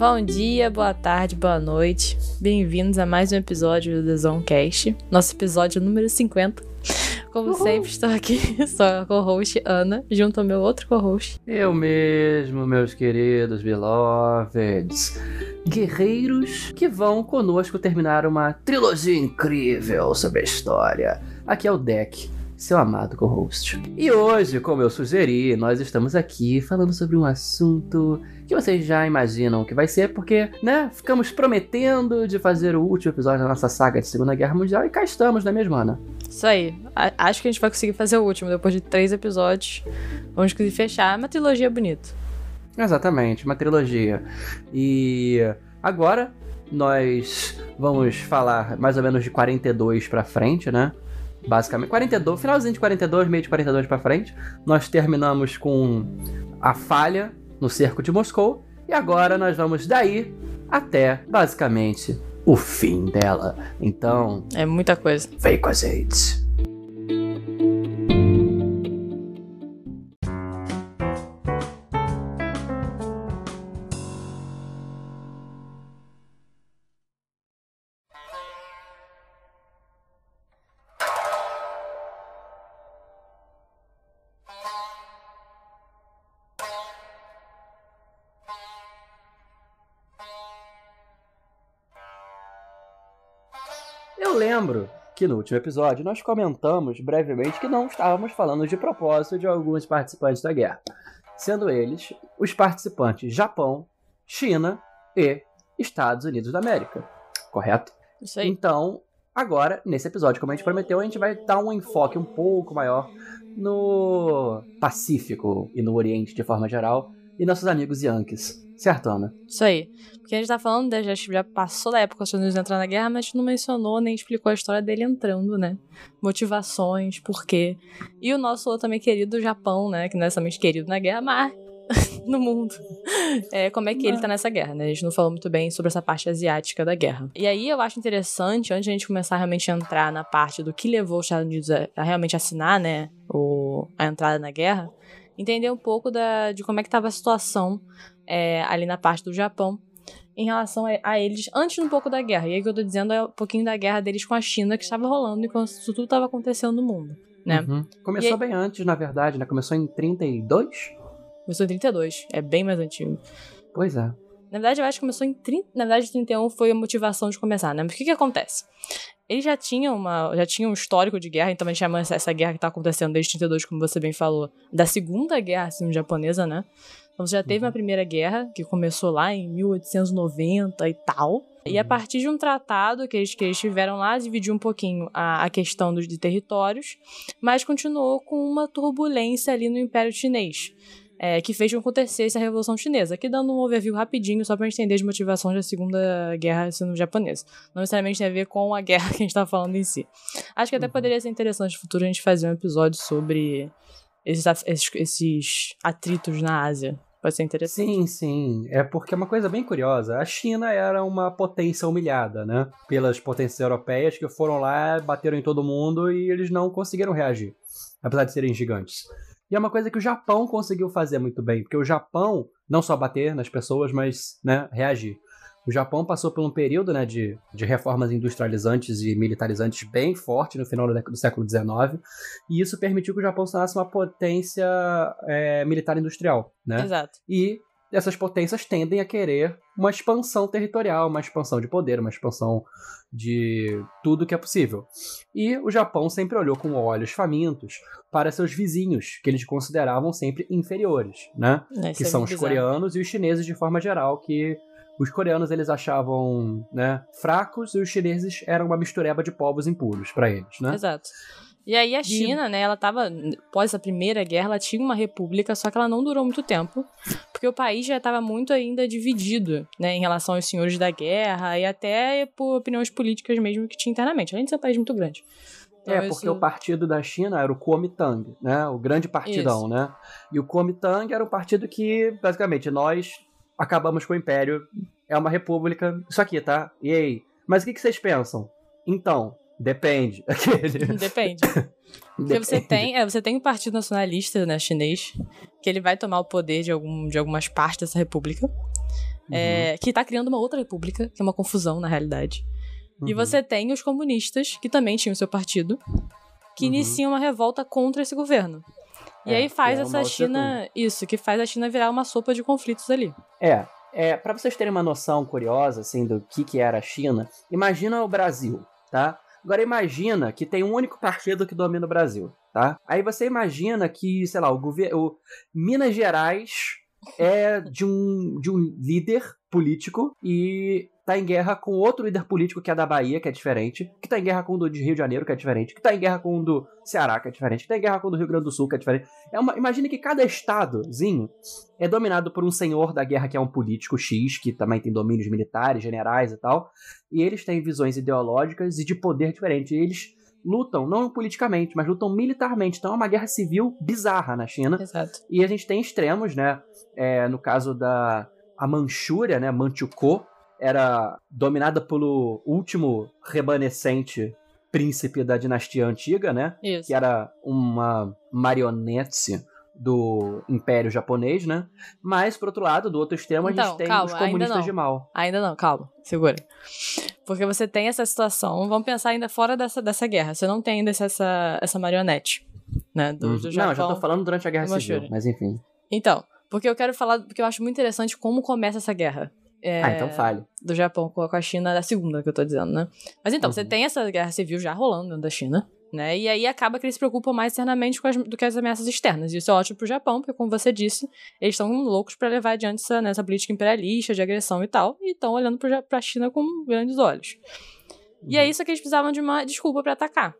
Bom dia, boa tarde, boa noite. Bem-vindos a mais um episódio do The Zonecast, nosso episódio número 50. Como Uhul. sempre, estou aqui, sou a co-host Ana, junto ao meu outro co-host. Eu mesmo, meus queridos beloveds. Guerreiros que vão conosco terminar uma trilogia incrível sobre a história. Aqui é o Deck seu amado co-host. E hoje, como eu sugeri, nós estamos aqui falando sobre um assunto que vocês já imaginam que vai ser, porque, né, ficamos prometendo de fazer o último episódio da nossa saga de Segunda Guerra Mundial e cá estamos, não é mesmo, Ana? Isso aí. A acho que a gente vai conseguir fazer o último, depois de três episódios. Vamos conseguir fechar. É uma trilogia bonita. Exatamente, uma trilogia. E agora nós vamos falar mais ou menos de 42 pra frente, né? Basicamente. 42, finalzinho de 42, meio de 42 para frente, nós terminamos com a falha no cerco de Moscou e agora nós vamos daí até basicamente o fim dela. Então, é muita coisa. Vem com a gente. Lembro que no último episódio nós comentamos brevemente que não estávamos falando de propósito de alguns participantes da guerra, sendo eles os participantes Japão, China e Estados Unidos da América. Correto? Isso aí. Então, agora, nesse episódio, como a gente prometeu, a gente vai dar um enfoque um pouco maior no Pacífico e no Oriente de forma geral e nossos amigos Yankees. Certo, Ana? Isso aí. Porque a gente tá falando, já, já passou da época que os Estados Unidos entraram na guerra, mas a gente não mencionou nem explicou a história dele entrando, né? Motivações, porquê. E o nosso outro também querido Japão, né? Que não é somente querido na guerra, mas no mundo. É, como é que ele tá nessa guerra, né? A gente não falou muito bem sobre essa parte asiática da guerra. E aí eu acho interessante, antes de a gente começar a realmente entrar na parte do que levou os Estados Unidos a, a realmente assinar, né? O, a entrada na guerra, entender um pouco da, de como é que estava a situação é, ali na parte do Japão em relação a, a, eles antes um pouco da guerra. E aí o que eu tô dizendo é um pouquinho da guerra deles com a China que estava rolando enquanto isso tudo estava acontecendo no mundo, né? Uhum. Começou aí... bem antes, na verdade, né? Começou em 32? Começou em 32, é bem mais antigo. Pois é. Na verdade, eu acho que começou em 30, na verdade 31 foi a motivação de começar, né? Mas o que que acontece? Eles já tinham uma, já tinham um histórico de guerra, então a gente chama essa guerra que tá acontecendo desde 32, como você bem falou, da Segunda Guerra assim, japonesa, né? Então você já teve uma uhum. primeira guerra, que começou lá em 1890 e tal. E a uhum. partir de um tratado que eles, que eles tiveram lá, dividiu um pouquinho a, a questão dos de territórios, mas continuou com uma turbulência ali no Império Chinês é, que fez com que acontecesse a Revolução Chinesa. Aqui dando um overview rapidinho, só pra gente entender as motivações da Segunda Guerra Sino-Japonesa. Não necessariamente tem a ver com a guerra que a gente tá falando em si. Acho que até uhum. poderia ser interessante no futuro a gente fazer um episódio sobre esses, esses, esses atritos na Ásia. Pode ser interessante. Sim, sim. É porque é uma coisa bem curiosa. A China era uma potência humilhada, né? Pelas potências europeias que foram lá, bateram em todo mundo e eles não conseguiram reagir. Apesar de serem gigantes. E é uma coisa que o Japão conseguiu fazer muito bem, porque o Japão não só bater nas pessoas, mas né, reagir. O Japão passou por um período né, de, de reformas industrializantes e militarizantes bem forte no final do, do século XIX, e isso permitiu que o Japão se tornasse uma potência é, militar industrial. Né? Exato. E essas potências tendem a querer uma expansão territorial, uma expansão de poder, uma expansão de tudo que é possível. E o Japão sempre olhou com olhos famintos para seus vizinhos, que eles consideravam sempre inferiores, né? É, que é são os bizarro. coreanos e os chineses de forma geral, que os coreanos eles achavam, né, fracos e os chineses eram uma mistureba de povos impuros para eles, né? Exato. E aí a China, né, ela tava, após a Primeira Guerra, ela tinha uma república, só que ela não durou muito tempo, porque o país já estava muito ainda dividido, né, em relação aos senhores da guerra e até por opiniões políticas mesmo que tinha internamente, além de ser um país muito grande. Então, é, porque isso... o partido da China era o Kuomintang, né, o grande partidão, isso. né, e o Kuomintang era um partido que, basicamente, nós acabamos com o Império, é uma república, isso aqui, tá? E aí? Mas o que, que vocês pensam? Então, Depende. Depende. Porque você tem, é, você tem um partido nacionalista né, chinês, que ele vai tomar o poder de, algum, de algumas partes dessa república. é, que tá criando uma outra república, que é uma confusão na realidade. E Uhum. você tem os comunistas, que também tinham seu partido, que Uhum. iniciam uma revolta contra esse governo. E É, aí faz é essa. China. Isso, que faz a China virar uma sopa de conflitos ali. É, é para vocês terem uma noção curiosa assim do que que era a China, imagina o Brasil, tá? Agora imagina que tem um único partido que domina o Brasil, tá? Aí você imagina que, sei lá, o governo, Minas Gerais é de um de um líder político e tá em guerra com outro líder político que é da Bahia, que é diferente, que tá em guerra com o do Rio de Janeiro, que é diferente, que tá em guerra com o do Ceará, que é diferente, que tá em guerra com o do Rio Grande do Sul, que é diferente. É uma, imagina que cada estadozinho é dominado por um senhor da guerra que é um político X, que também tem domínios militares, generais e tal, e eles têm visões ideológicas e de poder diferentes. E eles lutam, não politicamente, mas lutam militarmente. Então é uma guerra civil bizarra na China. Exato. E a gente tem extremos, né? É, no caso da a Manchúria, né? Manchukuo, era dominada pelo último remanescente príncipe da dinastia antiga, né? Isso. que era uma marionete do Império Japonês, né? Mas, por outro lado, do outro extremo, a Então, gente tem calma, os comunistas de mal. Ainda não, calma, segura. Porque você tem essa situação, vamos pensar ainda fora dessa, dessa guerra. Você não tem ainda essa, essa marionete, né? Do, do Uhum. Japão. Não, já tô falando durante a Guerra e Civil, mas enfim. Então, porque eu quero falar, porque eu acho muito interessante como começa essa guerra. É, Ah, então fale. Do Japão com a China, da segunda que eu tô dizendo, né? Mas então, você Uhum. tem essa guerra civil já rolando dentro da China, né? E aí acaba que eles se preocupam mais internamente as, do que as ameaças externas. E isso é ótimo pro Japão, porque, como você disse, eles estão loucos pra levar adiante essa, né, essa política imperialista de agressão e tal, e estão olhando pro, Ja- pra China com grandes olhos. E Uhum. é isso que eles precisavam de uma desculpa pra atacar.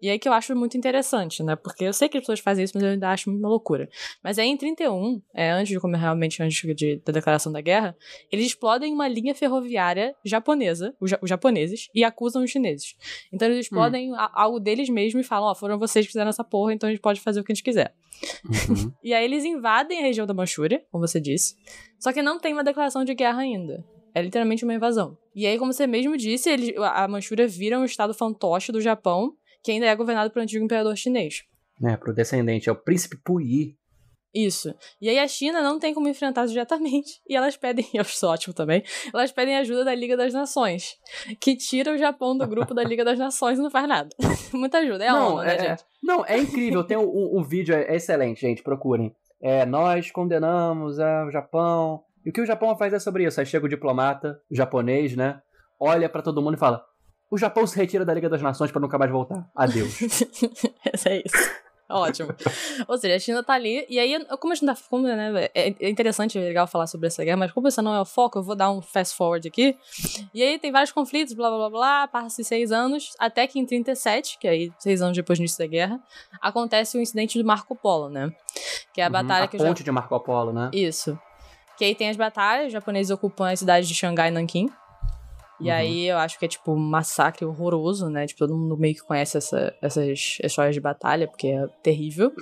E aí que eu acho muito interessante, né? Porque eu sei que as pessoas fazem isso, mas eu ainda acho uma loucura. Mas aí em 31, é, antes de como realmente antes de, da declaração da guerra, eles explodem uma linha ferroviária japonesa, os, ja- os japoneses, e acusam os chineses. Então eles explodem a- algo deles mesmos e falam, ó, foram vocês que fizeram essa porra, então a gente pode fazer o que a gente quiser. Uhum. E aí eles invadem a região da Manchúria, como você disse. Só que não tem uma declaração de guerra ainda. É literalmente uma invasão. E aí, como você mesmo disse, eles, a a Manchúria vira um estado fantoche do Japão, que ainda é governado pelo antigo imperador chinês. né, pro descendente, é o príncipe Puyi. Isso. E aí a China não tem como enfrentar diretamente. E elas pedem, eu acho isso ótimo também, elas pedem ajuda da Liga das Nações, que tira o Japão do grupo da Liga das Nações e não faz nada. Muita ajuda. É não, ONU, né, é, gente? não, é incrível. Tem um, um vídeo é excelente, gente. Procurem. É, nós condenamos é, o Japão. E o que o Japão faz é sobre isso. Aí chega o diplomata, o japonês, né? Olha pra todo mundo e fala: O Japão se retira da Liga das Nações pra nunca mais voltar. Adeus. é isso. Ótimo. Ou seja, a China tá ali, e aí, como a gente tá. Como, né, é é interessante, é legal falar sobre essa guerra, mas como esse não é o foco, eu vou dar um fast forward aqui. E aí tem vários conflitos, blá blá blá blá, passa-se seis anos, até que em 37, que aí, seis anos depois do início da guerra, acontece o incidente do Marco Polo, né? Que é a Uhum, batalha a que já ponte de Marco Polo, né? isso. Que aí tem as batalhas, os japoneses ocupam as cidades de Xangai e Nanquim. E Uhum. aí eu acho que é tipo um massacre horroroso, né? Tipo, todo mundo meio que conhece essa- essas histórias de batalha, porque é terrível.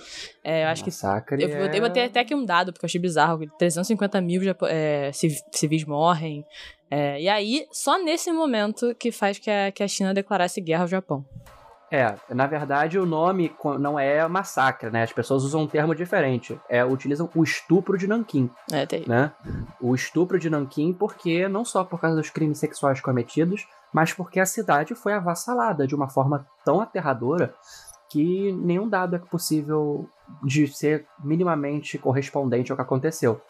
É, eu acho que. Massacre Eu, eu é- botei até aqui um dado, porque eu achei bizarro, que 350 mil japo- é, civ- civis morrem. É, e aí, só nesse momento que faz que a, que a China declarasse guerra ao Japão. É, na verdade o nome não é massacre, né? As pessoas usam um termo diferente. É, utilizam o estupro de Nanquim, É terrível. né? O estupro de Nanquim porque não só por causa dos crimes sexuais cometidos, mas porque a cidade foi avassalada de uma forma tão aterradora que nenhum dado é possível de ser minimamente correspondente ao que aconteceu.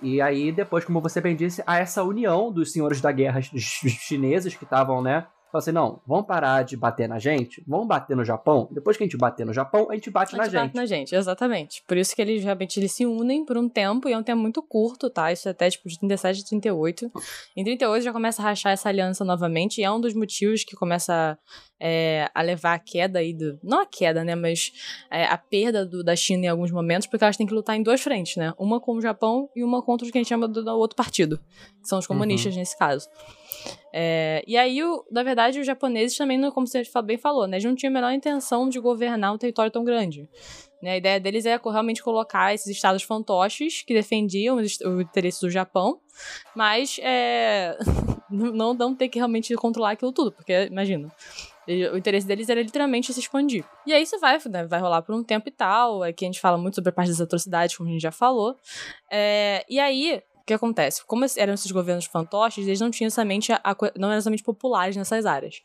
E aí, depois, como você bem disse, há essa união dos senhores da guerra ch- chineses que estavam, né? Falaram assim, não, vamos parar de bater na gente, vamos bater no Japão. Depois que a gente bater no Japão, a gente bate A na gente bate gente. na gente, exatamente. Por isso que eles realmente eles se unem por um tempo, e é um tempo muito curto, tá? Isso é até tipo de 37 a 38. Em 38 já começa a rachar essa aliança novamente, e é um dos motivos que começa é, a levar a queda aí do. Não a queda, né? Mas é, a perda do- da China em alguns momentos, porque elas têm que lutar em duas frentes, né? Uma com o Japão e uma contra o que a gente chama do, do outro partido, que são os comunistas nesse caso. É, e aí, o- na verdade, os japoneses também, como você bem falou, né? Eles não tinham a menor intenção de governar um território tão grande. Né, a ideia deles é co- realmente colocar esses estados fantoches que defendiam os, interesse do Japão, mas é, não, não, ter que realmente controlar aquilo tudo, porque, imagina, o interesse deles era literalmente se expandir. E aí isso vai, né, vai rolar por um tempo e tal, aqui a gente fala muito sobre a parte das atrocidades, como a gente já falou. É, e aí, O que acontece? Como eram esses governos fantoches, eles não tinham somente a, não eram somente populares nessas áreas.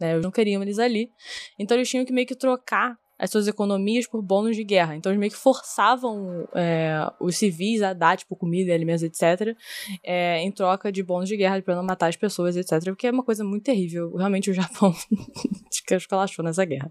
Né? Eles não queriam eles ali. Então eles tinham que meio que trocar as suas economias por bônus de guerra. Então eles meio que forçavam é, os civis a dar, tipo, comida, alimentos, etc., é, em troca de bônus de guerra para não matar as pessoas, etc., o que é uma coisa muito terrível. Realmente o Japão escalachou nessa guerra.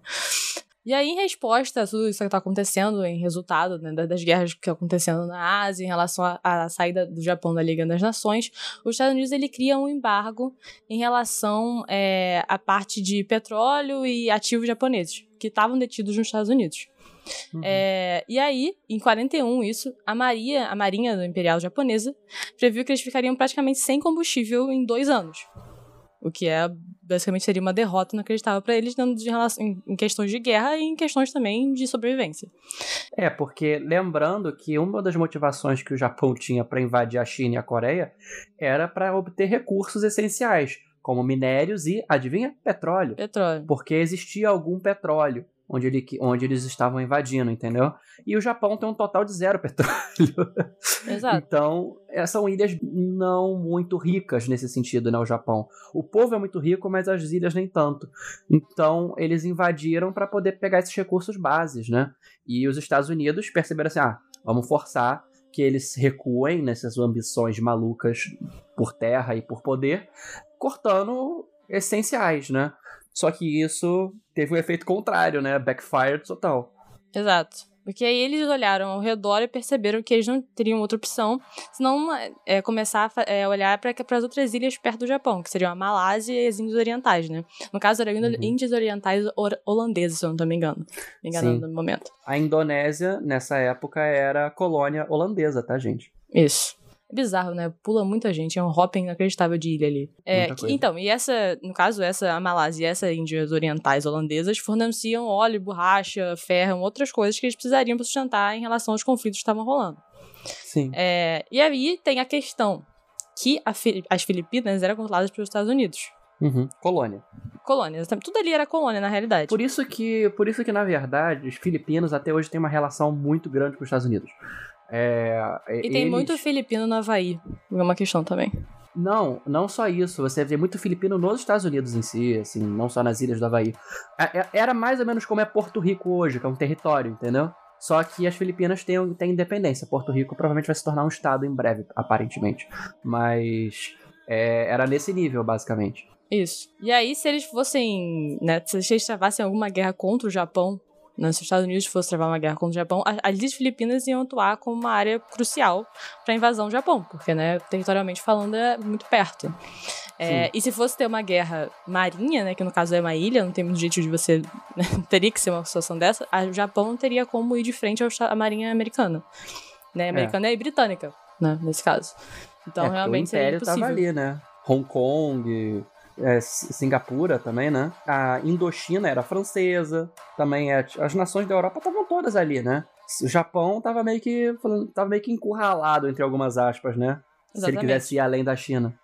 E aí, em resposta a tudo isso que está acontecendo, em resultado né, das guerras que estão acontecendo na Ásia, em relação à saída do Japão da Liga das Nações, os Estados Unidos ele cria um embargo em relação é, à parte de petróleo e ativos japoneses, que estavam detidos nos Estados Unidos. Uhum. É, e aí, em 41, isso, a Maria, a Marinha Imperial Japonesa previu que eles ficariam praticamente sem combustível em dois anos. O que é basicamente seria uma derrota inacreditável para eles de relação, em, em questões de guerra e em questões também de sobrevivência. É, porque lembrando que uma das motivações que o Japão tinha para invadir a China e a Coreia era para obter recursos essenciais, como minérios e, adivinha, petróleo. Petróleo. Porque existia algum petróleo onde, ele, onde eles estavam invadindo, entendeu? E o Japão tem um total de zero petróleo. Exato. então, é, são ilhas não muito ricas nesse sentido, né? O Japão. O povo é muito rico, mas as ilhas nem tanto. Então, eles invadiram para poder pegar esses recursos bases, né? E os Estados Unidos perceberam assim: ah, vamos forçar que eles recuem nessas ambições malucas por terra e por poder, cortando essenciais, né? Só que isso teve um efeito contrário, né? Backfire total. Exato. Porque aí eles olharam ao redor e perceberam que eles não teriam outra opção, senão é, começar a é, olhar para as outras ilhas perto do Japão, que seriam a Malásia e as Índias Orientais, né? No caso, eram uhum. Índias Orientais holandesas, se eu não estou me engano. Me enganando no momento. A Indonésia, nessa época, era colônia holandesa, tá, gente? Isso bizarro, né? Pula muita gente, é um hopping inacreditável de ilha ali. É, que, então, e essa, no caso, essa a Malásia e essa Índias Orientais holandesas forneciam óleo, borracha, ferro, outras coisas que eles precisariam para sustentar em relação aos conflitos que estavam rolando. Sim. É, e aí tem a questão que a, as Filipinas eram controladas pelos Estados Unidos. Uhum. Colônia. Colônia, tudo ali era colônia, na realidade. Por isso que, por isso que na verdade, os filipinos até hoje têm uma relação muito grande com os Estados Unidos. É, e tem eles... muito filipino no Havaí. É uma questão também. Não, não só isso. Você vê muito filipino nos Estados Unidos em si, assim, não só nas ilhas do Havaí. É, é, era mais ou menos como é Porto Rico hoje, que é um território, entendeu? Só que as Filipinas têm, têm independência. Porto Rico provavelmente vai se tornar um estado em breve, aparentemente. Mas é, era nesse nível, basicamente. Isso. E aí, se eles fossem. Né, se eles travassem alguma guerra contra o Japão, né, se os Estados Unidos fossem travar uma guerra contra o Japão, as ilhas Filipinas iam atuar como uma área crucial para a invasão do Japão, porque, né, territorialmente falando, é muito perto. É, e se fosse ter uma guerra marinha, né, que no caso é uma ilha, não tem muito jeito de você. Né, teria que ser uma situação dessa, o Japão não teria como ir de frente à marinha americana. Né, americana é. e britânica, né, nesse caso. Então, é, realmente o Império seria impossível. tava ali, né? Hong Kong, é, Singapura também, né? A Indochina era francesa, também é, as nações da Europa estavam todas ali, né? O Japão tava meio que tava meio que encurralado entre algumas aspas, né? Exatamente. Se ele quisesse ir além da China.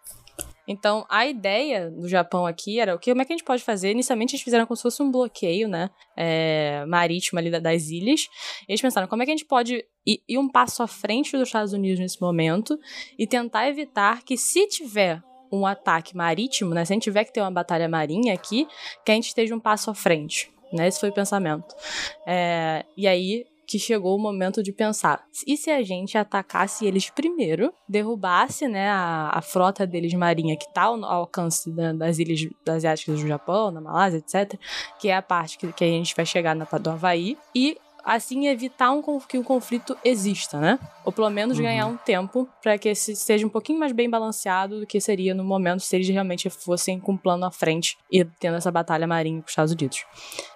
Então, a ideia do Japão aqui era o que, como é que a gente pode fazer? Inicialmente, eles fizeram como se fosse um bloqueio, né? É, marítimo ali das ilhas. Eles pensaram, como é que a gente pode ir, ir um passo à frente dos Estados Unidos nesse momento e tentar evitar que, se tiver um ataque marítimo, né? Se a gente tiver que ter uma batalha marinha aqui, que a gente esteja um passo à frente. Né? Esse foi o pensamento. É, e aí que chegou o momento de pensar: e se a gente atacasse eles primeiro, derrubasse né, a, a frota deles marinha que está ao, alcance da, das ilhas asiáticas do Japão, da Malásia, etc., que é a parte que, que a gente vai chegar na do Havaí, e assim evitar um, que o um conflito exista, né? Ou pelo menos uhum. ganhar um tempo para que esse seja um pouquinho mais bem balanceado do que seria no momento se eles realmente fossem com um plano à frente e tendo essa batalha marinha com os Estados Unidos.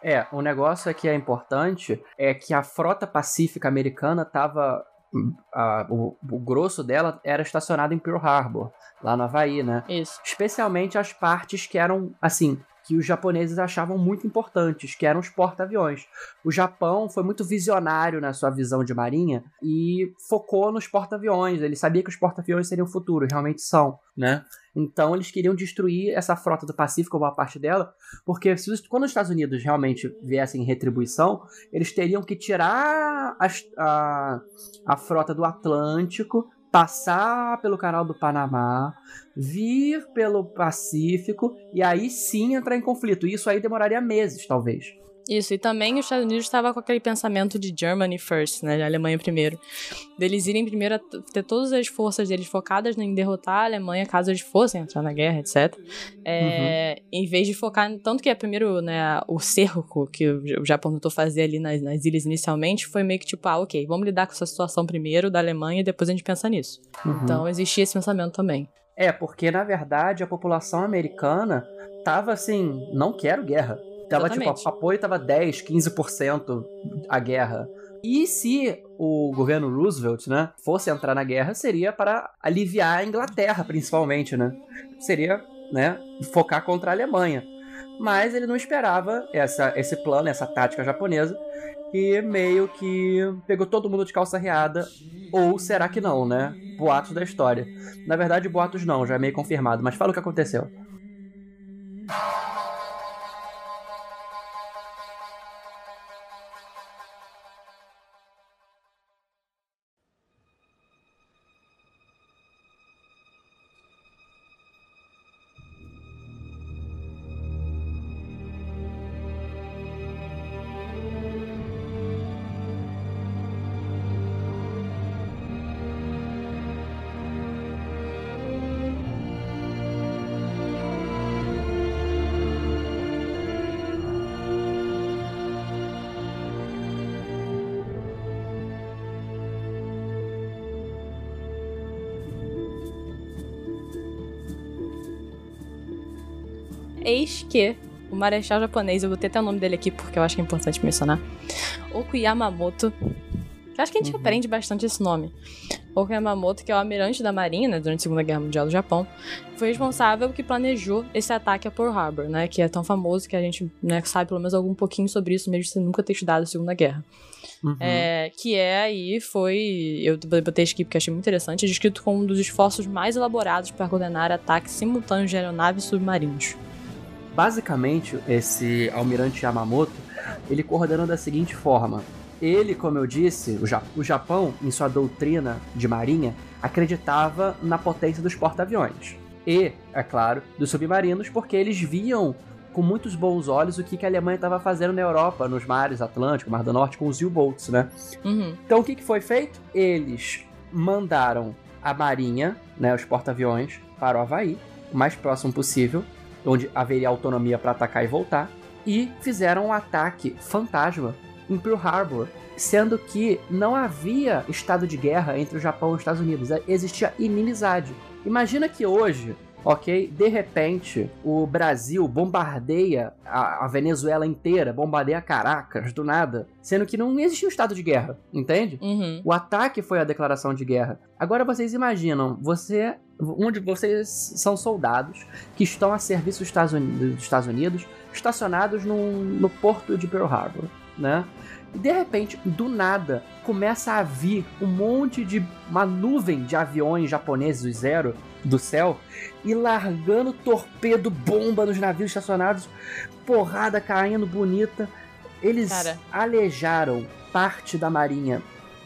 É, o negócio que é importante é que a frota pacífica americana estava o, o, grosso dela era estacionado em Pearl Harbor, lá no Havaí, né? Isso. Especialmente as partes que eram, assim, que os japoneses achavam muito importantes, que eram os porta-aviões. O Japão foi muito visionário na sua visão de marinha e focou nos porta-aviões. Ele sabia que os porta-aviões seriam o futuro, realmente são, né? Então eles queriam destruir essa frota do Pacífico, uma parte dela, porque se, quando os Estados Unidos realmente viessem em retribuição, eles teriam que tirar a, a, a frota do Atlântico passar pelo canal do Panamá, vir pelo Pacífico e aí sim entrar em conflito. Isso aí demoraria meses, talvez. Isso, e também os Estados Unidos estava com aquele pensamento de Germany first, né, de Alemanha primeiro. Deles irem primeiro a ter todas as forças deles focadas em derrotar a Alemanha caso eles fossem entrar na guerra, etc. É, uhum. Em vez de focar, tanto que é primeiro, né, o cerco que o Japão tentou fazer ali nas, nas, ilhas inicialmente, foi meio que tipo, ah, ok, vamos lidar com essa situação primeiro da Alemanha e depois a gente pensa nisso. Uhum. Então existia esse pensamento também. É, porque na verdade a população americana tava assim, não quero guerra. Tava tipo, Exatamente. tipo, o apoio tava 10, 15% a guerra. E se o governo Roosevelt, né, fosse entrar na guerra, seria para aliviar a Inglaterra, principalmente, né? Seria, né, focar contra a Alemanha. Mas ele não esperava essa, esse plano, essa tática japonesa, e meio que pegou todo mundo de calça riada. Ou será que não, né? Boatos da história. Na verdade, boatos não, já é meio confirmado, mas fala o que aconteceu. Eis que o marechal japonês, eu vou ter até o nome dele aqui porque eu acho que é importante mencionar, Oku Yamamoto, acho que a gente uhum. aprende bastante esse nome. Oku Yamamoto, que é o almirante da marinha durante a Segunda Guerra Mundial do Japão, foi responsável que planejou esse ataque a Pearl Harbor, né, que é tão famoso que a gente né, sabe pelo menos algum pouquinho sobre isso, mesmo sem nunca ter estudado a Segunda Guerra. Uhum. É, que é aí, foi. Eu botei aqui porque achei muito interessante, descrito como um dos esforços mais elaborados para coordenar ataques simultâneos de aeronaves e submarinos. Basicamente, esse almirante Yamamoto, ele coordenou da seguinte forma. Ele, como eu disse, o Japão, em sua doutrina de marinha, acreditava na potência dos porta-aviões. E, é claro, dos submarinos, porque eles viam com muitos bons olhos o que, que a Alemanha estava fazendo na Europa, nos mares Atlântico, Mar do Norte, com os U-Boats, né? Uhum. Então o que, que foi feito? Eles mandaram a marinha, né, os porta-aviões, para o Havaí, o mais próximo possível, onde haveria autonomia para atacar e voltar, e fizeram um ataque fantasma em Pearl Harbor, sendo que não havia estado de guerra entre o Japão e os Estados Unidos, existia inimizade. Imagina que hoje ok? De repente, o Brasil bombardeia a, a, Venezuela inteira, bombardeia Caracas do nada, sendo que não existia um estado de guerra, entende? Uhum. O ataque foi a declaração de guerra. Agora vocês imaginam, você, onde vocês são soldados que estão a serviço dos Estados Unidos, dos Estados Unidos estacionados no, no porto de Pearl Harbor, né? E de repente, do nada, começa a vir um monte de. uma nuvem de aviões japoneses, os Zero, do céu, e largando torpedo, bomba nos navios estacionados, porrada caindo bonita. Eles Cara. alejaram parte da marinha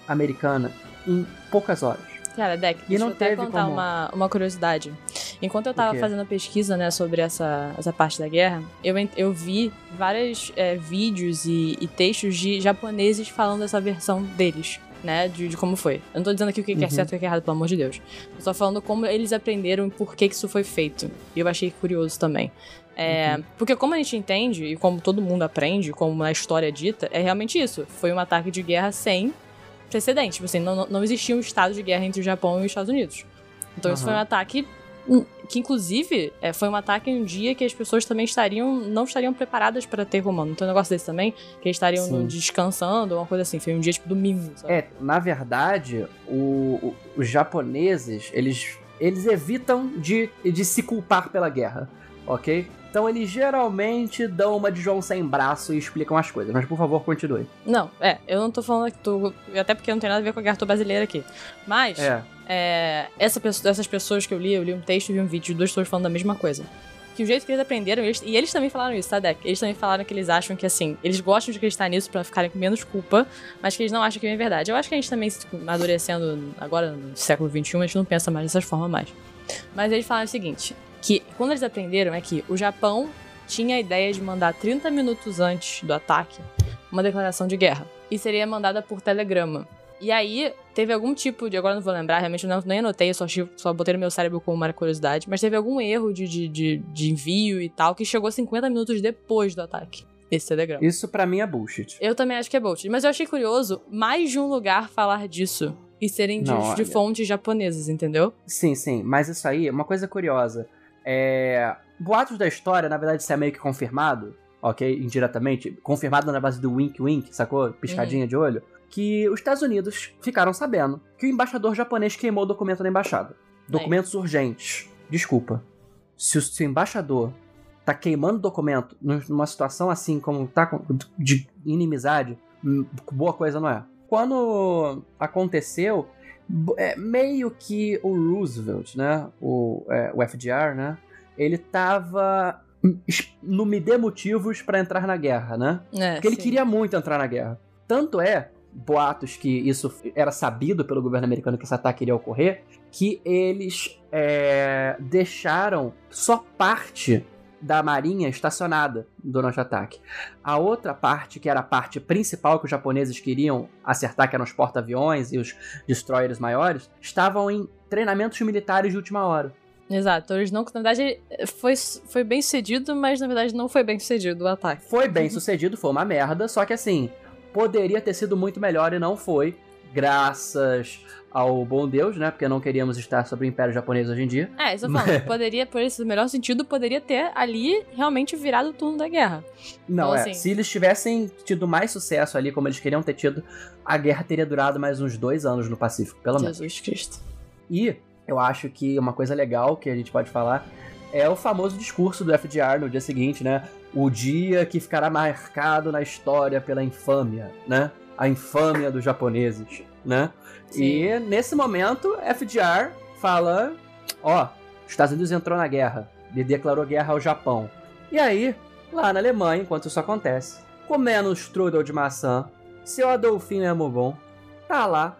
americana em poucas horas. Cara, Deck, deixa eu até contar como... uma, uma curiosidade. Enquanto eu tava fazendo a pesquisa, né, sobre essa, essa parte da guerra, eu, eu vi vários é, vídeos e, e, textos de japoneses falando dessa versão deles. Né, de, de como foi. Eu não tô dizendo aqui o que, uhum. é certo e o que é errado, pelo amor de Deus. Eu tô falando como eles aprenderam e por que, que isso foi feito. E eu achei curioso também. É, uhum. Porque como a gente entende, e como todo mundo aprende, como a história é dita, é realmente isso. Foi um ataque de guerra sem precedente. Tipo assim, não, não existia um estado de guerra entre o Japão e os Estados Unidos. Então uhum. isso foi um ataque que inclusive é, foi um ataque em um dia que as pessoas também estariam não estariam preparadas para ter romano. Então um negócio desse também, que eles estariam no, descansando, uma coisa assim. Foi um dia tipo domingo. Sabe? É, na verdade, o, o, os japoneses eles eles evitam de, de se culpar pela guerra, ok? Então eles geralmente dão uma de João sem braço e explicam as coisas. Mas por favor, continue. Não, é, eu não tô falando que tu. Até porque não tem nada a ver com a guerra brasileira aqui. Mas, é. é essa, essas pessoas que eu li, eu li um texto e vi um vídeo de duas pessoas falando da mesma coisa. que o jeito que eles aprenderam, eles, e eles também falaram isso, tá, Deck? Eles também falaram que eles acham que, assim, eles gostam de acreditar nisso pra ficarem com menos culpa, mas que eles não acham que é verdade. Eu acho que a gente também, amadurecendo agora no século XXI, a gente não pensa mais dessas formas mais. Mas eles falaram o seguinte, que quando eles aprenderam é que o Japão tinha a ideia de mandar 30 minutos antes do ataque uma declaração de guerra. E seria mandada por telegrama. E aí, teve algum tipo de. Agora não vou lembrar, realmente não, nem anotei, só, só botei no meu cérebro como uma curiosidade. Mas teve algum erro de, de, de, de envio e tal que chegou 50 minutos depois do ataque. Esse telegrama. Isso para mim é bullshit. Eu também acho que é bullshit. Mas eu achei curioso mais de um lugar falar disso. E serem de, de fontes japonesas, entendeu? Sim, sim. Mas isso aí, uma coisa curiosa. É. Boatos da história, na verdade, isso é meio que confirmado, ok? Indiretamente. Confirmado na base do wink wink, sacou? Piscadinha uhum. de olho que os Estados Unidos ficaram sabendo que o embaixador japonês queimou o documento da embaixada. Documentos é urgentes. Desculpa. Se o seu embaixador tá queimando documento numa situação assim como tá de inimizade, hum, boa coisa não é. Quando aconteceu, é, meio que o Roosevelt, né, o, é, o FDR, né, ele tava no me dê motivos para entrar na guerra, né? É, Porque ele queria muito entrar na guerra. Tanto é boatos que isso era sabido pelo governo americano que esse ataque iria ocorrer, que eles é, deixaram só parte da marinha estacionada durante o ataque. A outra parte, que era a parte principal que os japoneses queriam acertar, que eram os porta-aviões e os destroyers maiores, estavam em treinamentos militares de última hora. Exato, eles não, na verdade, foi, foi bem sucedido, mas na verdade não foi bem sucedido o ataque. Foi bem sucedido, foi uma merda, só que assim, poderia ter sido muito melhor e não foi, graças ao bom Deus, né? Porque não queríamos estar sobre o Império Japonês hoje em dia. É, isso eu falo, poderia, por esse melhor sentido, poderia ter ali realmente virado o turno da guerra. Não, então, é. Assim... Se eles tivessem tido mais sucesso ali, como eles queriam ter tido, a guerra teria durado mais uns dois anos no Pacífico, pelo menos. Jesus Cristo. E eu acho que uma coisa legal que a gente pode falar é o famoso discurso do FDR no dia seguinte, né? O dia que ficará marcado na história pela infâmia, né? A infâmia dos japoneses, né? Sim. E nesse momento, FDR fala: ó, os Estados Unidos entrou na guerra, ele declarou guerra ao Japão. E aí, lá na Alemanha, enquanto isso acontece, comendo strudel de maçã, seu Adolfinho Amobon tá lá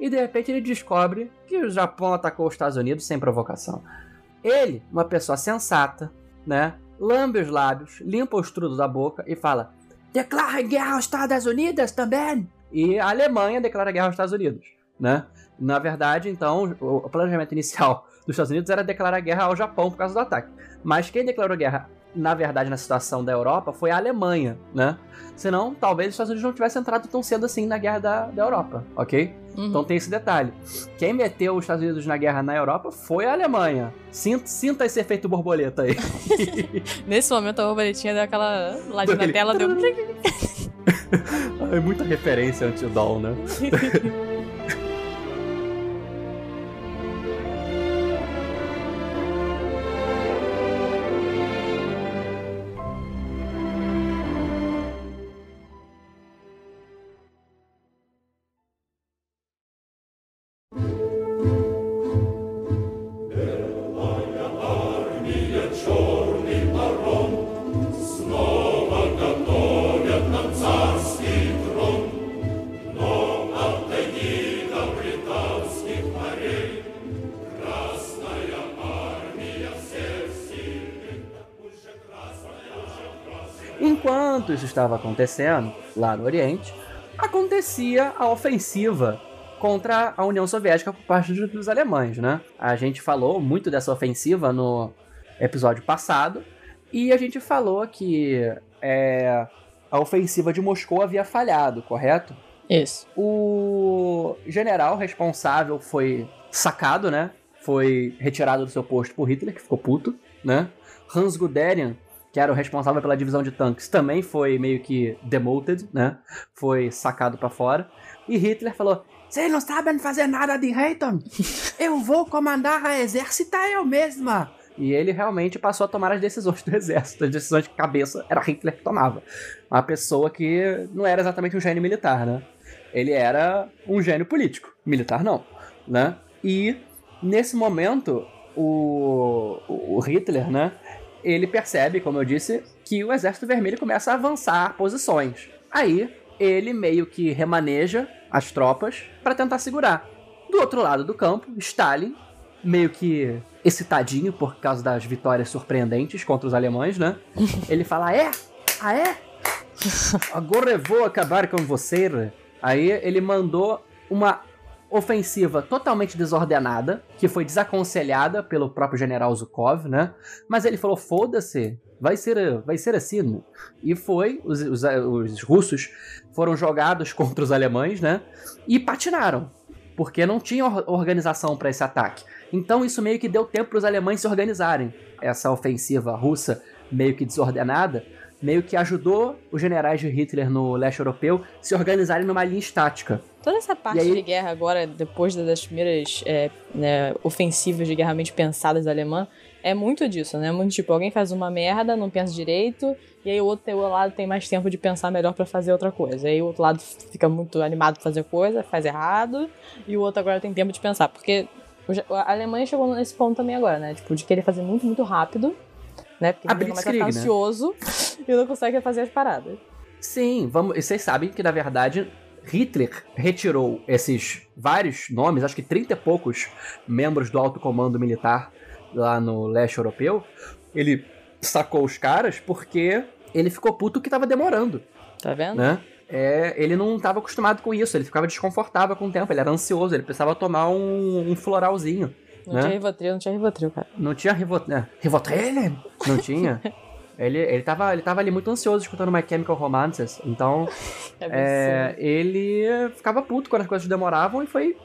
e de repente ele descobre que o Japão atacou os Estados Unidos sem provocação. Ele, uma pessoa sensata, né? Lambe os lábios, limpa o estrudo da boca e fala: declara guerra aos Estados Unidos também! E a Alemanha declara guerra aos Estados Unidos, né? Na verdade, então, o planejamento inicial dos Estados Unidos era declarar guerra ao Japão por causa do ataque. Mas quem declarou guerra na verdade, na situação da Europa, foi a Alemanha, né? Senão, talvez os Estados Unidos não tivessem entrado tão cedo assim na guerra da, da Europa, ok? Uhum. Então tem esse detalhe. Quem meteu os Estados Unidos na guerra na Europa foi a Alemanha. Sinta, sinta esse efeito borboleta aí. Nesse momento a borboletinha deu aquela lá na tela, deu... é muita referência anti-doll, né? Estava acontecendo, lá no Oriente, acontecia a ofensiva contra a União Soviética por parte dos alemães, né? A gente falou muito dessa ofensiva no episódio passado e a gente falou que é, a ofensiva de Moscou havia falhado, correto? Isso. O general responsável foi sacado, né? Foi retirado do seu posto por Hitler, que ficou puto, né? Hans Guderian que era o responsável pela divisão de tanques, também foi meio que demoted, né? Foi sacado para fora. E Hitler falou: Vocês não sabem fazer nada direito? Eu vou comandar a exército eu mesma. E ele realmente passou a tomar as decisões do exército. As decisões de cabeça era Hitler que tomava. Uma pessoa que não era exatamente um gênio militar, né? Ele era um gênio político. Militar não, né? E nesse momento, o, o Hitler, né? Ele percebe, como eu disse, que o Exército Vermelho começa a avançar posições. Aí, ele meio que remaneja as tropas para tentar segurar. Do outro lado do campo, Stalin, meio que excitadinho por causa das vitórias surpreendentes contra os alemães, né? Ele fala: ah, é? Ah, é? Agora eu vou acabar com você. Aí ele mandou uma ofensiva totalmente desordenada, que foi desaconselhada pelo próprio general Zukov, né? Mas ele falou: foda-se, vai ser, vai ser assim. E foi, os, os, os russos foram jogados contra os alemães, né? E patinaram, porque não tinha organização para esse ataque. Então isso meio que deu tempo para os alemães se organizarem. Essa ofensiva russa meio que desordenada meio que ajudou os generais de Hitler no leste europeu se organizarem numa linha estática. Toda essa parte aí... de guerra agora, depois das primeiras é, né, ofensivas de guerra mente pensadas alemã, é muito disso, né? Muito tipo, alguém faz uma merda, não pensa direito, e aí o outro lado tem mais tempo de pensar melhor para fazer outra coisa. E aí o outro lado fica muito animado pra fazer coisa, faz errado, e o outro agora tem tempo de pensar. Porque a Alemanha chegou nesse ponto também agora, né? Tipo, de querer fazer muito, muito rápido né? Porque a né? ansioso e não consegue fazer as paradas. Sim, vamos. Vocês sabem que, na verdade, Hitler retirou esses vários nomes, acho que 30 e poucos membros do alto comando militar lá no leste europeu. Ele sacou os caras porque ele ficou puto que tava demorando. Tá vendo? Né? É, ele não estava acostumado com isso, ele ficava desconfortável com o tempo, ele era ansioso, ele precisava tomar um, um floralzinho. Não né? tinha Rivotril, não tinha Rivotril, cara. Não tinha Rivotril. É, Rivotril? Não tinha. ele, ele, tava, ele tava ali muito ansioso escutando My Chemical Romances. Então, é, ele ficava puto quando as coisas demoravam e foi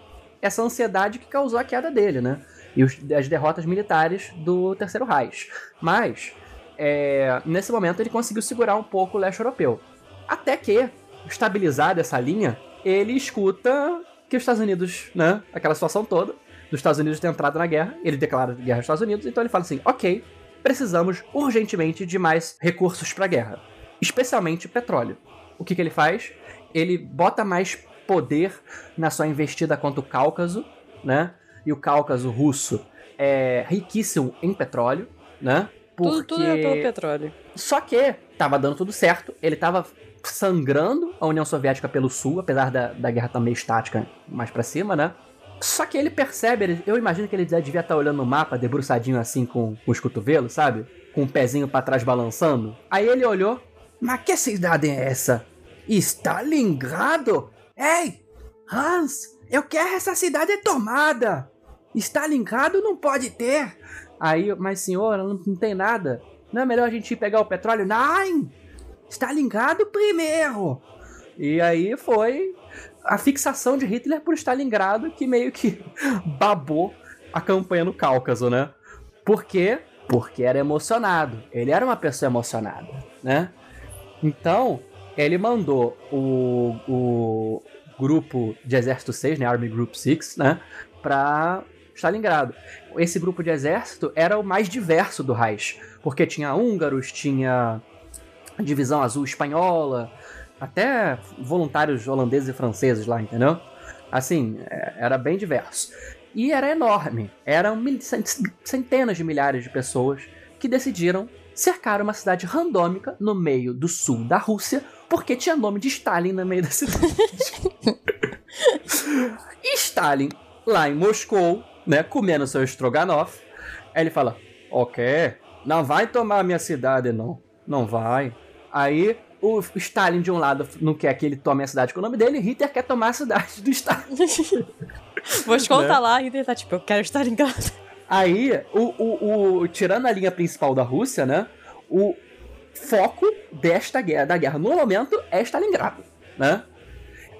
essa ansiedade que causou a queda dele, né? E os, as derrotas militares do Terceiro Reich. Mas, é, nesse momento, ele conseguiu segurar um pouco o leste europeu. Até que, estabilizada essa linha, ele escuta que os Estados Unidos, né? Aquela situação toda, dos Estados Unidos ter entrado na guerra, ele declara guerra aos Estados Unidos, então ele fala assim: ok, precisamos urgentemente de mais recursos para a guerra, especialmente petróleo. O que, que ele faz? Ele bota mais poder na sua investida contra o Cáucaso, né? E o Cáucaso russo é riquíssimo em petróleo, né? Porque... Tudo, tudo é pelo petróleo. Só que tava dando tudo certo, ele tava sangrando a União Soviética pelo sul, apesar da, da guerra estar tá meio estática mais para cima, né? Só que ele percebe, eu imagino que ele devia estar olhando o mapa, debruçadinho assim com, com os cotovelos, sabe? Com o pezinho para trás balançando. Aí ele olhou, mas que cidade é essa? Stalingrado? Ei, Hans, eu quero essa cidade tomada. Stalingrado não pode ter. Aí, mas senhor, não, não tem nada. Não é melhor a gente ir pegar o petróleo? Não! Stalingrado primeiro. E aí foi a fixação de Hitler por Stalingrado que meio que babou a campanha no Cáucaso, né? Por quê? Porque era emocionado. Ele era uma pessoa emocionada, né? Então, ele mandou o, o grupo de exército 6, né, Army Group 6, né, pra Stalingrado. Esse grupo de exército era o mais diverso do Reich, porque tinha húngaros, tinha divisão azul espanhola, até voluntários holandeses e franceses lá, entendeu? Assim, é, era bem diverso. E era enorme. Eram centenas de milhares de pessoas que decidiram cercar uma cidade randômica no meio do sul da Rússia, porque tinha nome de Stalin no meio da cidade. e Stalin, lá em Moscou, né, comendo seu estrogonofe, ele fala: Ok, não vai tomar minha cidade, não. Não vai. Aí o Stalin, de um lado, não quer que ele tome a cidade com o nome dele, e Hitler quer tomar a cidade do Stalin. Vou te contar né? lá, Hitler tá tipo, eu quero Stalingrado. Aí, o, o, o, tirando a linha principal da Rússia, né? O foco desta guerra, da guerra no momento, é Stalingrado, né?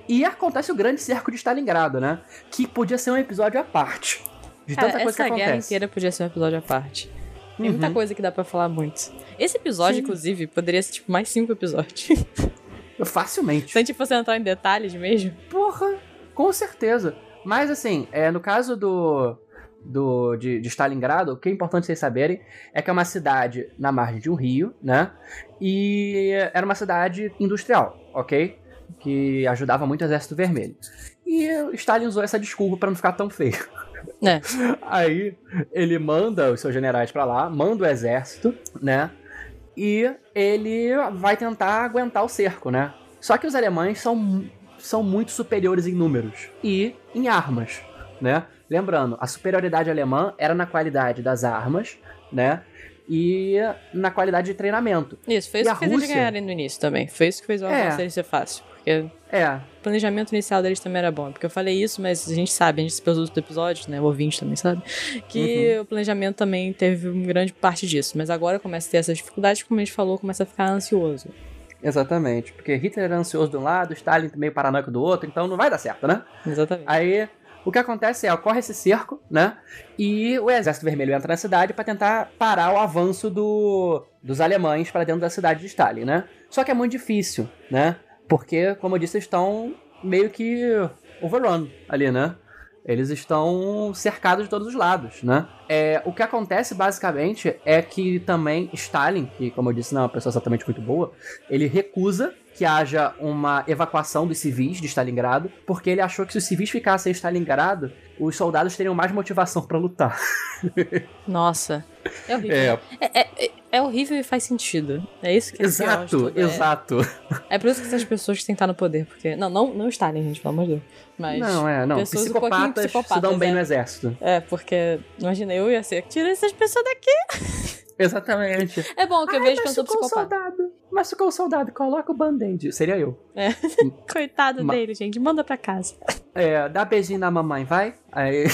E acontece o grande cerco de Stalingrado, né? Que podia ser um episódio à parte. De tanta Cara, coisa que acontece. Essa guerra inteira podia ser um episódio à parte. Tem muita uhum. coisa que dá para falar muito. Esse episódio, Sim. inclusive, poderia ser tipo mais cinco episódios. Facilmente. Se a gente fosse entrar em detalhes mesmo. Porra, com certeza. Mas assim, é, no caso do. Do, de, de Stalingrado, o que é importante vocês saberem é que é uma cidade na margem de um rio, né? E era uma cidade industrial, ok? Que ajudava muito o Exército Vermelho. E Stalin usou essa desculpa para não ficar tão feio. É. Aí ele manda os seus generais pra lá, manda o exército, né? E ele vai tentar aguentar o cerco, né? Só que os alemães são, são muito superiores em números e em armas, né? Lembrando, a superioridade alemã era na qualidade das armas, né? E na qualidade de treinamento. Isso, foi isso que fez eles Rússia? ganharem no início também. Foi isso que fez o É. avanço deles ser fácil. Porque É, o planejamento inicial deles também era bom. Porque eu falei isso, mas a gente sabe, a gente pelos outros episódios, né? O ouvinte também sabe. Que Uhum. o planejamento também teve uma grande parte disso. Mas agora começa a ter essas dificuldades, como a gente falou, começa a ficar ansioso. exatamente. Porque Hitler era ansioso de um lado, Stalin meio paranoico do outro, então não vai dar certo, né? Exatamente. Aí o que acontece é, ocorre esse cerco, né? E o Exército Vermelho entra na cidade para tentar parar o avanço do, dos alemães para dentro da cidade de Stalin, né? Só que é muito difícil, né? Porque, como eu disse, estão meio que overrun ali, né? Eles estão cercados de todos os lados, né? É, o que acontece, basicamente, é que também Stalin, que, como eu disse, não é uma pessoa exatamente muito boa, ele recusa que haja uma evacuação dos civis de Stalingrado, porque ele achou que se os civis ficassem em Stalingrado, os soldados teriam mais motivação pra lutar. Nossa. É horrível. É, é- é- é horrível e faz sentido. É isso que é exato. É- exato. É, por isso que essas pessoas têm que estar no poder. Porque. Não, não, não Stalin, gente, pelo amor de Deus. Mas. não, é, não. pessoas um Psicopatas, se psicopatas, dão bem é. no exército. É, porque. Imagina, eu ia ser. Tira essas pessoas daqui. Exatamente. É bom que eu vejo que eu sou ficou um soldado. Mas ficou soldado, coloca o band-aid. Seria eu. Coitado Ma- dele, gente. Manda pra casa. É, dá beijinho na mamãe, vai? Aí.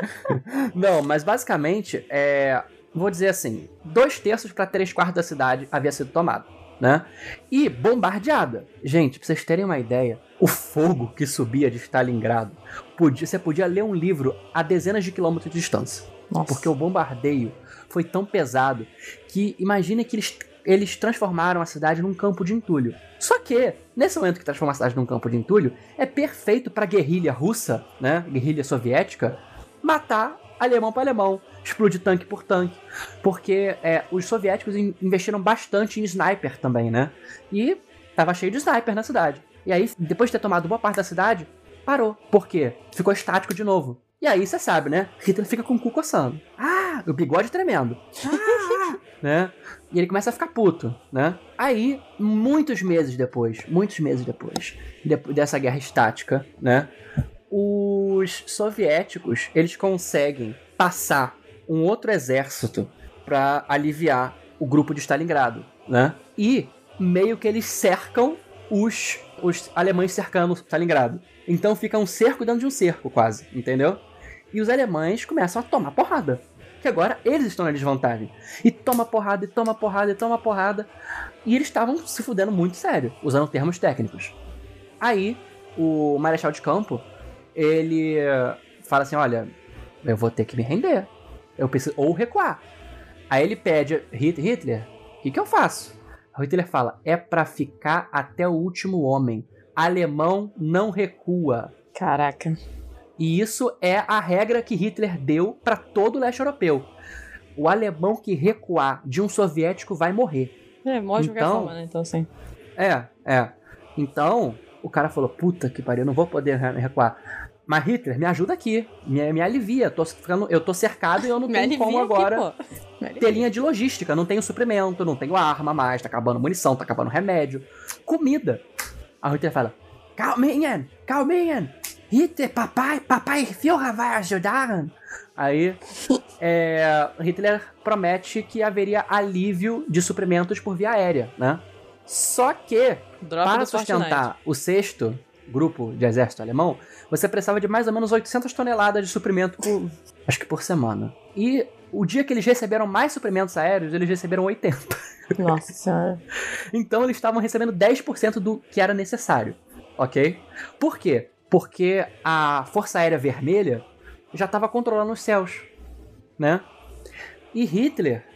Não, mas basicamente, é. Vou dizer assim: dois terços para três quartos da cidade havia sido tomado, né? E bombardeada. Gente, pra vocês terem uma ideia, o fogo que subia de Stalingrado, podia, você podia ler um livro a dezenas de quilômetros de distância. Nossa. Porque o bombardeio foi tão pesado que imagina que eles, eles transformaram a cidade num campo de entulho. Só que, nesse momento que transforma a cidade num campo de entulho, é perfeito pra guerrilha russa, né? Guerrilha soviética, matar alemão para alemão, explodir tanque por tanque. Porque é, os soviéticos in- investiram bastante em sniper também, né? E tava cheio de sniper na cidade. E aí, depois de ter tomado boa parte da cidade, parou. Por quê? Ficou estático de novo. E aí, você sabe, né? Hitler fica com o cu coçando. Ah, o bigode tremendo. Ah, né? E ele começa a ficar puto, né? Aí, muitos meses depois, muitos meses depois, depo- dessa guerra estática, né? Os soviéticos, eles conseguem passar um outro exército para aliviar o grupo de Stalingrado, né? E meio que eles cercam os, os alemães cercando Stalingrado. Então fica um cerco dentro de um cerco, quase, entendeu? E os alemães começam a tomar porrada. Que agora eles estão na desvantagem. E toma porrada, e toma porrada, e toma porrada. E eles estavam se fudendo muito sério, usando termos técnicos. Aí, o Marechal de Campo, ele fala assim: olha, eu vou ter que me render. Eu preciso. Ou recuar. Aí ele pede, "Hit- Hitler, o que, que eu faço? O Hitler fala: é pra ficar até o último homem. Alemão não recua. Caraca. E isso é a regra que Hitler deu para todo o leste europeu. O alemão que recuar de um soviético vai morrer. É, morre de qualquer Então- forma, né? Então, assim. É, é. Então, o cara falou: puta que pariu, eu não vou poder re- recuar. Mas Hitler, me ajuda aqui. Me, me alivia. Tô ficando, eu tô cercado e eu não tenho como aqui, agora alivia. ter linha de logística. Não tenho suprimento, não tenho arma mais, tá acabando munição, tá acabando remédio. Comida. O Hitler fala: Calminha, calminha. Hitler, papai, papai Führer vai ajudar. Aí é, Hitler promete que haveria alívio de suprimentos por via aérea, né? Só que para sustentar o sexto grupo de exército alemão, você precisava de mais ou menos 800 toneladas de suprimento por, acho que por semana. E o dia que eles receberam mais suprimentos aéreos, eles receberam 80. Nossa senhora. Então eles estavam recebendo 10% do que era necessário, ok? Por quê? Porque a Força Aérea Vermelha já estava controlando os céus, né? E Hitler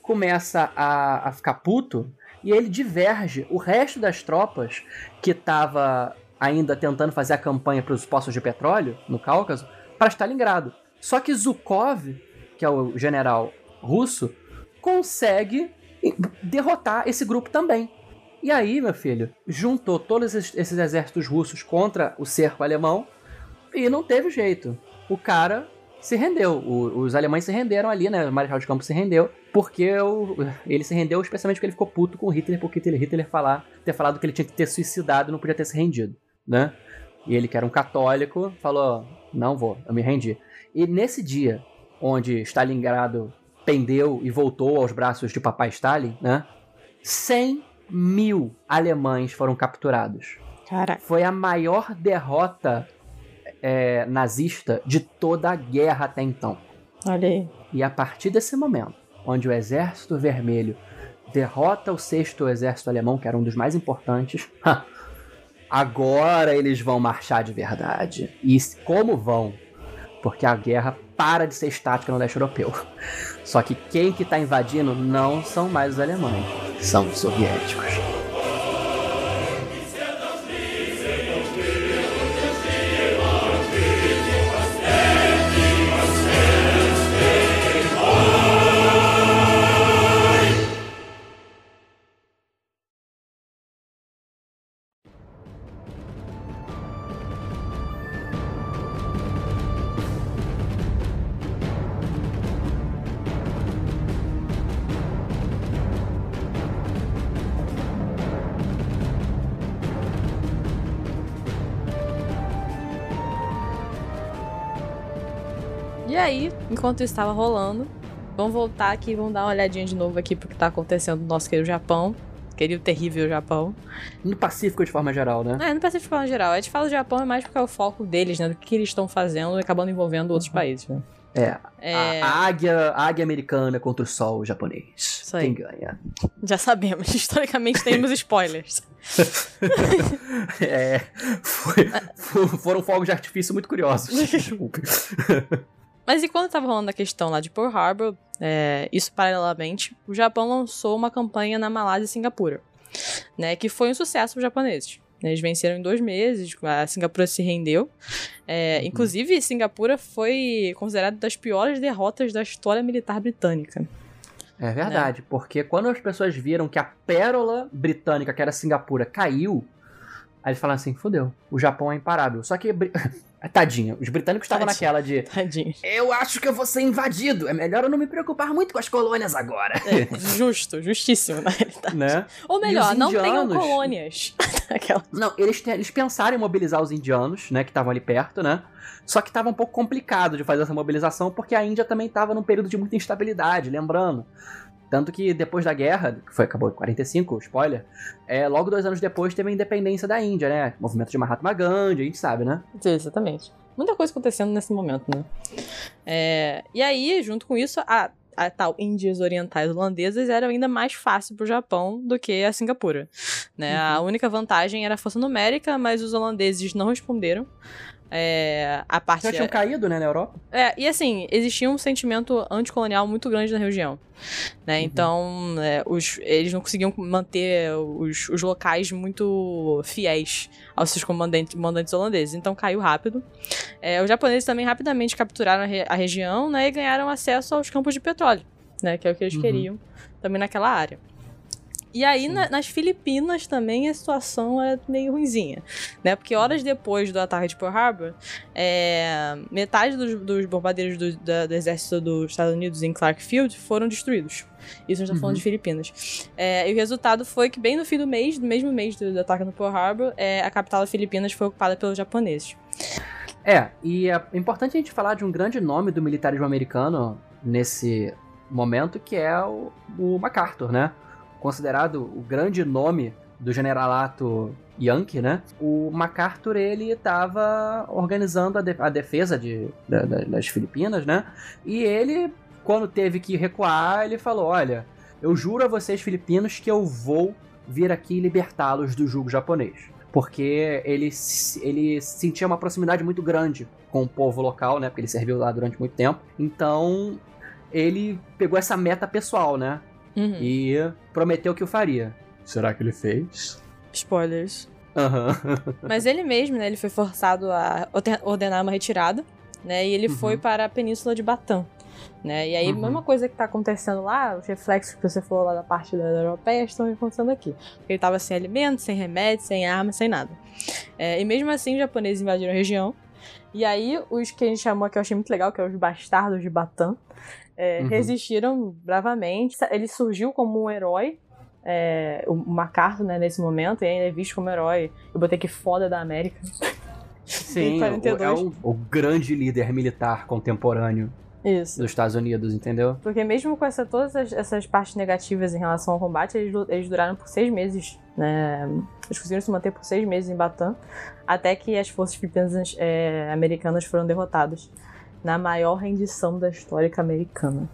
começa a, a ficar puto e ele diverge o resto das tropas que estava ainda tentando fazer a campanha para os poços de petróleo no Cáucaso para Stalingrado. Só que Zhukov, que é o general russo, consegue derrotar esse grupo também. E aí, meu filho, juntou todos esses, exércitos russos contra o cerco alemão e não teve jeito. O cara se rendeu. O, os alemães se renderam ali, né? O Marechal de Campos se rendeu, porque o, ele se rendeu especialmente porque ele ficou puto com Hitler, porque Hitler, falar, ter falado que ele tinha que ter suicidado não podia ter se rendido, né? E ele, que era um católico, falou: Não vou, eu me rendi. E nesse dia, onde Stalingrado pendeu e voltou aos braços de papai Stalin, né? 100 mil alemães foram capturados. Caraca. Foi a maior derrota é, nazista de toda a guerra até então. Olha aí. E a partir desse momento, onde o Exército Vermelho derrota o sexto exército alemão, que era um dos mais importantes, agora eles vão marchar de verdade. E como vão? Porque a guerra para de ser estática no leste europeu. Só que quem que está invadindo não são mais os alemães, são os soviéticos. Enquanto isso estava rolando, vamos voltar aqui, vamos dar uma olhadinha de novo aqui pro que tá acontecendo no nosso querido Japão. Querido terrível Japão. No Pacífico de forma geral, né? É, no Pacífico de forma geral. A gente fala do Japão é mais porque é o foco deles, né? Do que eles estão fazendo e acabando envolvendo outros países, né? É, É. A, águia, a águia americana contra o sol japonês. Isso aí. Quem ganha? Já sabemos. Historicamente temos spoilers. É, foi- fo- foram fogos de artifício muito curiosos. Desculpe. Mas e quando tava rolando a questão lá de Pearl Harbor, é, isso paralelamente, o Japão lançou uma campanha na Malásia e Singapura, né, que foi um sucesso para os japoneses. Eles venceram em dois meses, a Singapura se rendeu. É, Inclusive, Singapura foi considerada das piores derrotas da história militar britânica. É verdade, porque quando as pessoas viram que a pérola britânica, que era Singapura, caiu, aí eles falaram assim: fodeu, o Japão é imparável. Só que. bri- Tadinho, os britânicos estavam naquela de. Tadinho. Eu acho que eu vou ser invadido. É melhor eu não me preocupar muito com as colônias agora. É, justo, justíssimo, na realidade. Né? Ou melhor, não tenham colônias. Aquela. Não, eles, te- eles pensaram em mobilizar os indianos, né, que estavam ali perto, né? Só que tava um pouco complicado de fazer essa mobilização, porque a Índia também estava num período de muita instabilidade, lembrando. Tanto que depois da guerra, que foi, acabou em 45, spoiler, é, logo dois anos depois teve a independência da Índia, né? Movimento de Mahatma Gandhi, a gente sabe, né? Sim, exatamente. Muita coisa acontecendo nesse momento, né? É, e aí, junto com isso, a, a tal Índias Orientais Holandesas era ainda mais fácil pro Japão do que a Singapura. Né? A única vantagem era a força numérica, mas os holandeses não responderam. É, a parte Já tinham caído, né, na Europa? é, e assim, existia um sentimento anticolonial muito grande na região. Né? Então, é, os, eles não conseguiam manter os, os locais muito fiéis aos seus comandantes, comandantes holandeses. Então, caiu rápido. É, os japoneses também rapidamente capturaram a, re- a região né, e ganharam acesso aos campos de petróleo, né, que é o que eles Uhum. queriam também naquela área. E aí, na- nas Filipinas também a situação é meio ruinzinha, né? Porque horas depois do ataque de Pearl Harbor, é, metade dos, dos bombardeiros do, da- do exército dos Estados Unidos em Clark Field foram destruídos. Isso a gente tá falando Uhum. de Filipinas. É, e o resultado foi que bem no fim do mês, no mesmo mês do, do ataque no Pearl Harbor, é, a capital das Filipinas foi ocupada pelos japoneses. É, e é importante a gente falar de um grande nome do militarismo americano nesse momento, que é o, o MacArthur, né? Considerado o grande nome do generalato Yankee, né? O MacArthur, ele estava organizando a, de- a defesa de, da- da- das Filipinas, né? E ele, quando teve que recuar, ele falou, olha, eu juro a vocês, filipinos, que eu vou vir aqui libertá-los do jugo japonês porque ele, ele sentia uma proximidade muito grande com o povo local, né? Porque ele serviu lá durante muito tempo. Então, ele pegou essa meta pessoal, né? Uhum. E prometeu que o faria. Será que ele fez? Spoilers. Aham. Mas ele mesmo, né, ele foi forçado a orde- ordenar uma retirada, né, e ele Uhum. foi para a península de Batam. Né? E aí, a Uhum. mesma coisa que tá acontecendo lá, os reflexos que você falou lá da parte da europeia estão acontecendo aqui. Porque ele tava sem alimento, sem remédio, sem arma, sem nada. É, e mesmo assim, os japoneses invadiram a região. E aí, os que a gente chamou, que eu achei muito legal, que é os bastardos de Batam, é, Uhum. resistiram bravamente. Ele surgiu como um herói, é, o MacArthur, né, nesse momento, e ainda é visto como herói. Eu botei que foda da América. Sim, Em 42. o, é o, o grande líder militar contemporâneo Isso. dos Estados Unidos, entendeu? Porque mesmo com essa, todas as- essas partes negativas em relação ao combate, eles, eles duraram por seis meses, né? Eles conseguiram se manter por seis meses em Batam, até que as forças filipinas é, americanas foram derrotadas na maior rendição da história americana.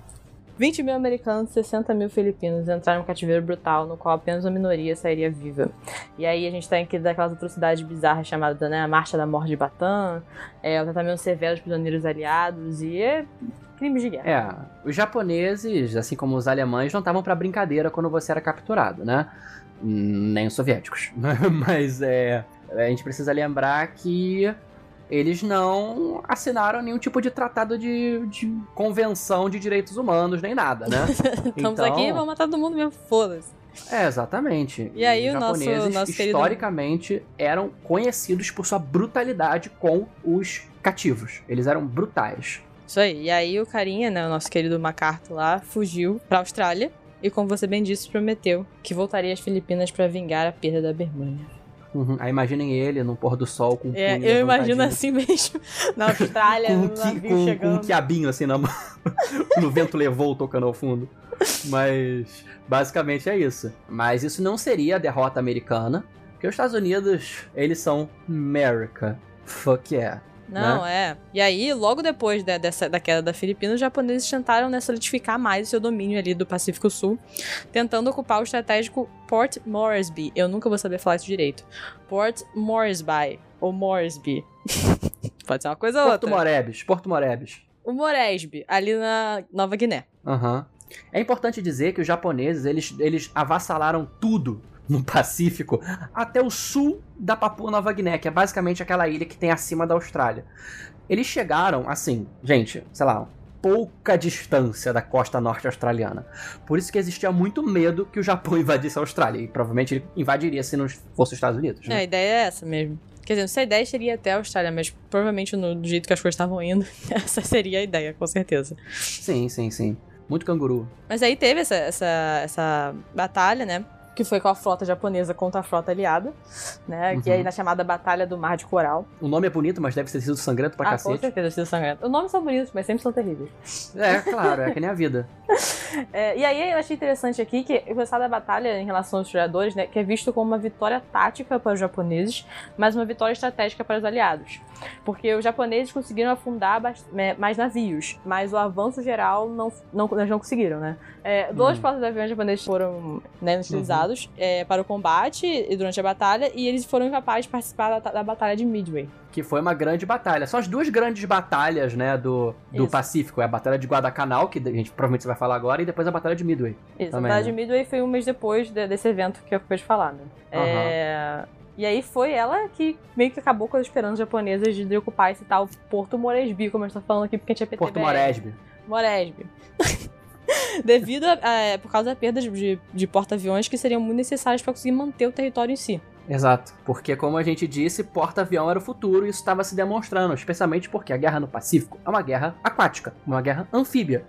20 mil americanos e 60 mil filipinos entraram em um cativeiro brutal, no qual apenas uma minoria sairia viva. E aí a gente tem aqui daquelas atrocidades bizarras chamadas né, a Marcha da Morte de Batam, é, o tratamento severo dos prisioneiros aliados e é, crimes de guerra. É, os japoneses, assim como os alemães, não estavam pra brincadeira quando você era capturado, né? Hum, Nem os soviéticos. Mas é, a gente precisa lembrar que eles não assinaram nenhum tipo de tratado de, de convenção de direitos humanos, nem nada, né? Estamos Então- aqui, vamos matar todo mundo mesmo, foda-se. É, exatamente. E aí os o nosso- japoneses, nosso querido- historicamente, eram conhecidos por sua brutalidade com os cativos. Eles eram brutais. Isso aí. E aí o carinha, né, o nosso querido MacArthur lá, fugiu pra Austrália e, como você bem disse, prometeu que voltaria às Filipinas pra vingar a perda da Birmania. Uhum. Aí imaginem ele no pôr do sol com o É, punho eu imagino assim mesmo, na Austrália, com, no um qui- navio com- com um chegando. quiabinho assim na mão. no vento levou tocando ao fundo. Mas basicamente é isso. Mas isso não seria a derrota americana, porque os Estados Unidos, eles são America. Fuck yeah. Não, é. E aí, logo depois da- dessa, da queda da Filipinas, os japoneses tentaram né, solidificar mais o seu domínio ali do Pacífico Sul, tentando ocupar o estratégico Port Moresby. Eu nunca vou saber falar isso direito. Port Moresby, ou Moresby. Pode ser uma coisa ou Porto outra. Morebes, Porto Morebes. O Moresby, ali na Nova Guiné. Aham. É importante dizer que os japoneses, eles, eles avassalaram tudo no Pacífico até o sul da Papua Nova Guiné, que é basicamente aquela ilha que tem acima da Austrália. Eles chegaram, assim, gente, sei lá, pouca distância da costa norte australiana. Por isso que existia muito medo que o Japão invadisse a Austrália. E provavelmente ele invadiria se não fosse os Estados Unidos. É, Né? a ideia é essa mesmo. Quer dizer, não sei a ideia seria até a Austrália, mas provavelmente no, do jeito que as coisas estavam indo, essa seria a ideia, com certeza. Sim, sim, sim. Muito canguru. Mas aí teve essa, essa, essa batalha, né? Que foi com a frota japonesa contra a frota aliada, né? Que Uhum. é aí na chamada Batalha do Mar de Coral. O nome é bonito, mas deve ter sido sangrento pra ah, com cacete. certeza, sido sangrento. Os nomes são bonitos, mas sempre são terríveis. É, claro, é que nem a vida. É, e aí eu achei interessante aqui que o resultado da batalha em relação aos historiadores, né, que é visto como uma vitória tática para os japoneses, mas uma vitória estratégica para os aliados. Porque os japoneses conseguiram afundar né, mais navios, mas o avanço geral não, não, eles não conseguiram, né? É, dois Hum. porta-aviões japoneses foram né, utilizados é, para o combate e durante a batalha, e eles foram incapazes de participar da, da batalha de Midway. que foi uma grande batalha. São as duas grandes batalhas, né, do, do Isso. Pacífico. É a Batalha de Guadalcanal, que a gente provavelmente vai falar agora, e depois a Batalha de Midway. Isso, Também, a Batalha de né? Midway foi um mês depois de- desse evento que eu acabei de falar, né? É, E aí foi ela que meio que acabou com as esperanças japonesas de ocupar esse tal Porto Moresby, como a gente tá falando aqui, porque tinha PTBR. Porto Moresby. Moresby. Devido a, a- por causa da perda de, de porta-aviões que seriam muito necessários para conseguir manter o território em si. Exato. Porque, como a gente disse, porta-avião era o futuro e isso estava se demonstrando, especialmente porque a guerra no Pacífico é uma guerra aquática, uma guerra anfíbia.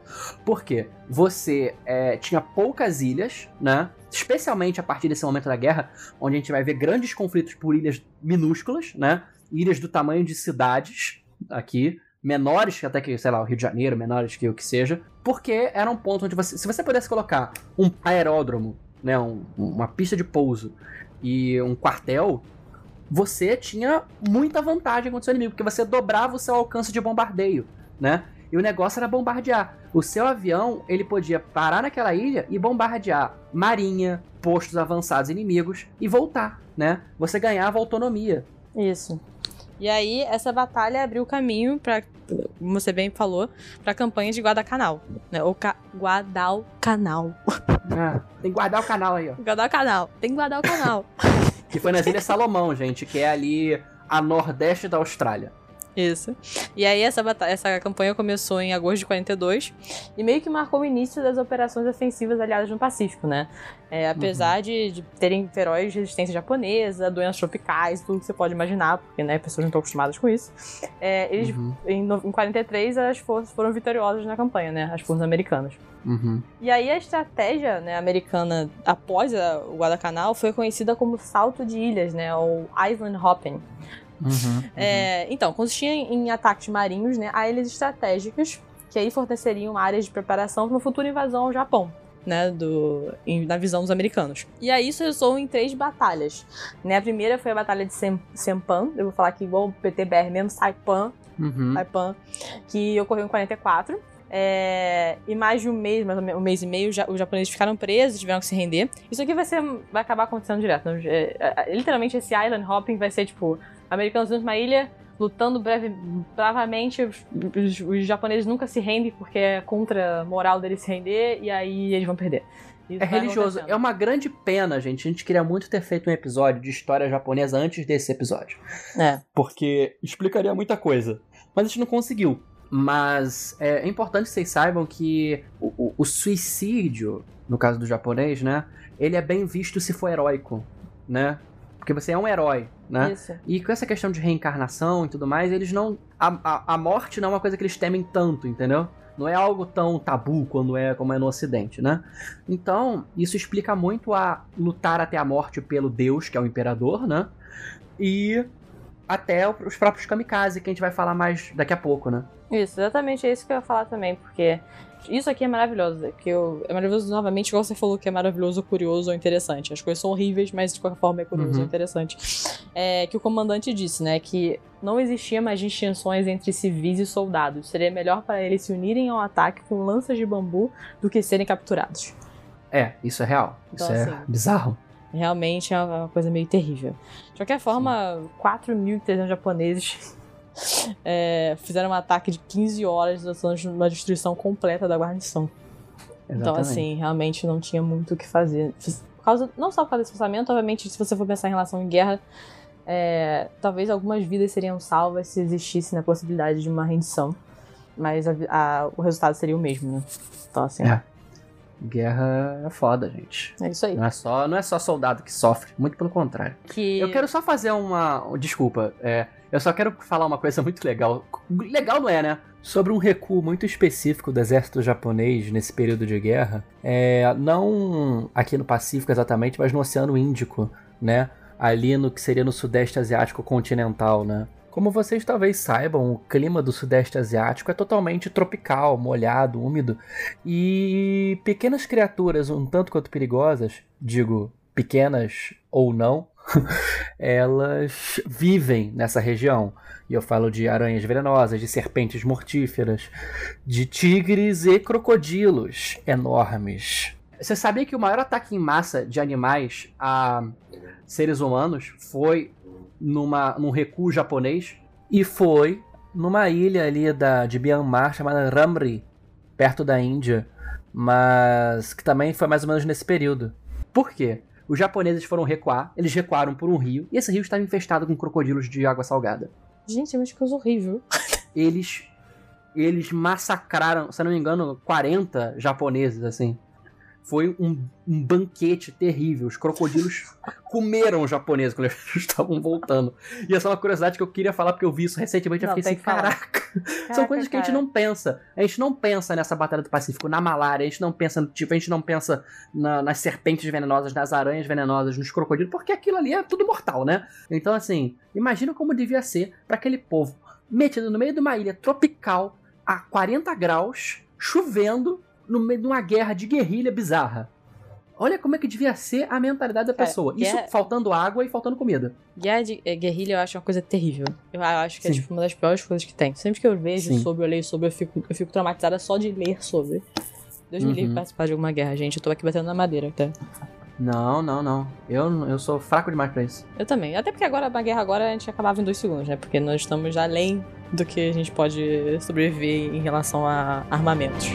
Por quê? Você é, tinha poucas ilhas, né? Especialmente a partir desse momento da guerra, onde a gente vai ver grandes conflitos por ilhas minúsculas, né? Ilhas do tamanho de cidades aqui, menores que até que, sei lá, o Rio de Janeiro, menores que o que seja, porque era um ponto onde você, se você pudesse colocar um aeródromo, né, um- uma pista de pouso e um quartel, você tinha muita vantagem contra o seu inimigo, porque você dobrava o seu alcance de bombardeio, né? E o negócio era bombardear. O seu avião, ele podia parar naquela ilha e bombardear marinha, postos avançados inimigos e voltar, né? Você ganhava autonomia. Isso. E aí, essa batalha abriu caminho para, como você bem falou, para a campanha de Guadalcanal, né? Ou Ca Guadalcanal. Ah, tem que guardar o canal aí, ó. Guadalcanal. Tem que guardar o canal. Que foi nas Ilhas Salomão, gente, que é ali a nordeste da Austrália. Isso. E aí essa, batalha, essa campanha começou em agosto de 42 e meio que marcou o início das operações ofensivas aliadas no Pacífico, né? É, apesar uhum. de, de, terem feroz resistência japonesa, doenças tropicais, tudo que você pode imaginar, porque né, pessoas não estão acostumadas com isso. É, eles, uhum. em, em 43, as forças foram vitoriosas na campanha, né? As forças americanas. Uhum. E aí a estratégia né, americana após a, o Guadalcanal foi conhecida como salto de ilhas, né? Ou island hopping. Uhum, uhum. É, então, consistia em ataques marinhos né, a ilhas estratégicas que aí forneceriam áreas de preparação para uma futura invasão ao Japão. Né, do, em, na visão dos americanos. E aí isso resultou em três batalhas. Né? A primeira foi a Batalha de Sem, Sempan, eu vou falar aqui igual o PTBR mesmo, Saipan, uhum. Saipan, que ocorreu em 44. É, e mais de um mês, mais um mês e meio, os japoneses ficaram presos, tiveram que se render. Isso aqui vai ser, vai acabar acontecendo direto. Né? É, é, literalmente esse island hopping vai ser tipo americanos de uma ilha lutando breve, bravamente. Os, os, os, japoneses nunca se rendem porque é contra a moral deles se render e aí eles vão perder. Isso é religioso. É uma grande pena, gente. A gente queria muito ter feito um episódio de história japonesa antes desse episódio. É. Porque explicaria muita coisa. Mas a gente não conseguiu. Mas é, é importante que vocês saibam que o, o, o, suicídio, no caso do japonês, né? Ele é bem visto se for heróico, né? Porque você é um herói, né? Isso. E com essa questão de reencarnação e tudo mais, eles não. A, a, a morte não é uma coisa que eles temem tanto, entendeu? Não é algo tão tabu quando é como é no Ocidente, né? Então, isso explica muito a lutar até a morte pelo Deus, que é o imperador, né? E até os próprios kamikaze, que a gente vai falar mais daqui a pouco, né? Isso, exatamente é isso que eu ia falar também, porque isso aqui é maravilhoso, que eu, é maravilhoso novamente, igual você falou que é maravilhoso, curioso ou interessante. As coisas são horríveis, mas de qualquer forma é curioso uhum. ou interessante. É, que o comandante disse, né, que não existia mais distinções entre civis e soldados. Seria melhor para eles se unirem ao ataque com lanças de bambu do que serem capturados. É, isso é real. Então, isso é assim, bizarro. Realmente é uma coisa meio terrível. De qualquer forma, 4.300 japoneses é, fizeram um ataque de 15 horas, uma destruição completa da guarnição. Então, Exatamente. Então, assim, realmente não tinha muito o que fazer. Por causa, não só por causa desse pensamento, obviamente, se você for pensar em relação em guerra, é, talvez algumas vidas seriam salvas se existisse a possibilidade de uma rendição. Mas a, a, o resultado seria o mesmo, né? Então, assim. É. Guerra é foda, gente. É isso aí. Não é só, não é só soldado que sofre, muito pelo contrário. Que... Eu quero só fazer uma. Desculpa, é, eu só quero falar uma coisa muito legal. Legal não é, né? Sobre um recuo muito específico do exército japonês nesse período de guerra. É, não aqui no Pacífico exatamente, mas no Oceano Índico, né? Ali no que seria no Sudeste Asiático continental, né? Como vocês talvez saibam, o clima do Sudeste Asiático é totalmente tropical, molhado, úmido, e pequenas criaturas um tanto quanto perigosas, digo, pequenas ou não, elas vivem nessa região. E eu falo de aranhas venenosas, de serpentes mortíferas, de tigres e crocodilos enormes. Você sabia que o maior ataque em massa de animais a seres humanos foi numa, num recuo japonês e foi numa ilha ali da, de Myanmar chamada Ramri, perto da Índia, mas que também foi mais ou menos nesse período. Por quê? Os japoneses foram recuar, eles recuaram por um rio, e esse rio estava infestado com crocodilos de água salgada. Gente, é uma coisa horrível. Eles eles massacraram, se não me engano, 40 japoneses, assim. Foi um, um banquete terrível. Os crocodilos comeram os japoneses quando eles estavam voltando. E essa é uma curiosidade que eu queria falar, porque eu vi isso recentemente e fiquei assim, caraca. caraca. São coisas que a gente não pensa. A gente não pensa nessa Batalha do Pacífico, na malária, a gente não pensa, tipo, a gente não pensa na, nas serpentes venenosas, nas aranhas venenosas, nos crocodilos, porque aquilo ali é tudo mortal, né? Então, assim, imagina como devia ser para aquele povo metido no meio de uma ilha tropical, a 40 graus, chovendo, no meio de uma guerra de guerrilha bizarra. Olha como é que devia ser a mentalidade da pessoa. É, Isso guerra... faltando água e faltando comida. Guerra de é, guerrilha eu acho uma coisa terrível. Eu acho que é, Sim. é tipo, uma das piores coisas que tem. Sempre que eu vejo Sim. sobre, eu leio sobre, eu fico, eu fico traumatizada só de ler sobre. Deus uhum. me livre uhum. participar de alguma guerra, gente. Eu tô aqui batendo na madeira até. Não, não, não. Eu, eu sou fraco demais pra isso. Eu também. Até porque agora, a guerra agora, a gente acabava em dois segundos, né? Porque nós estamos além do que a gente pode sobreviver em relação a armamentos.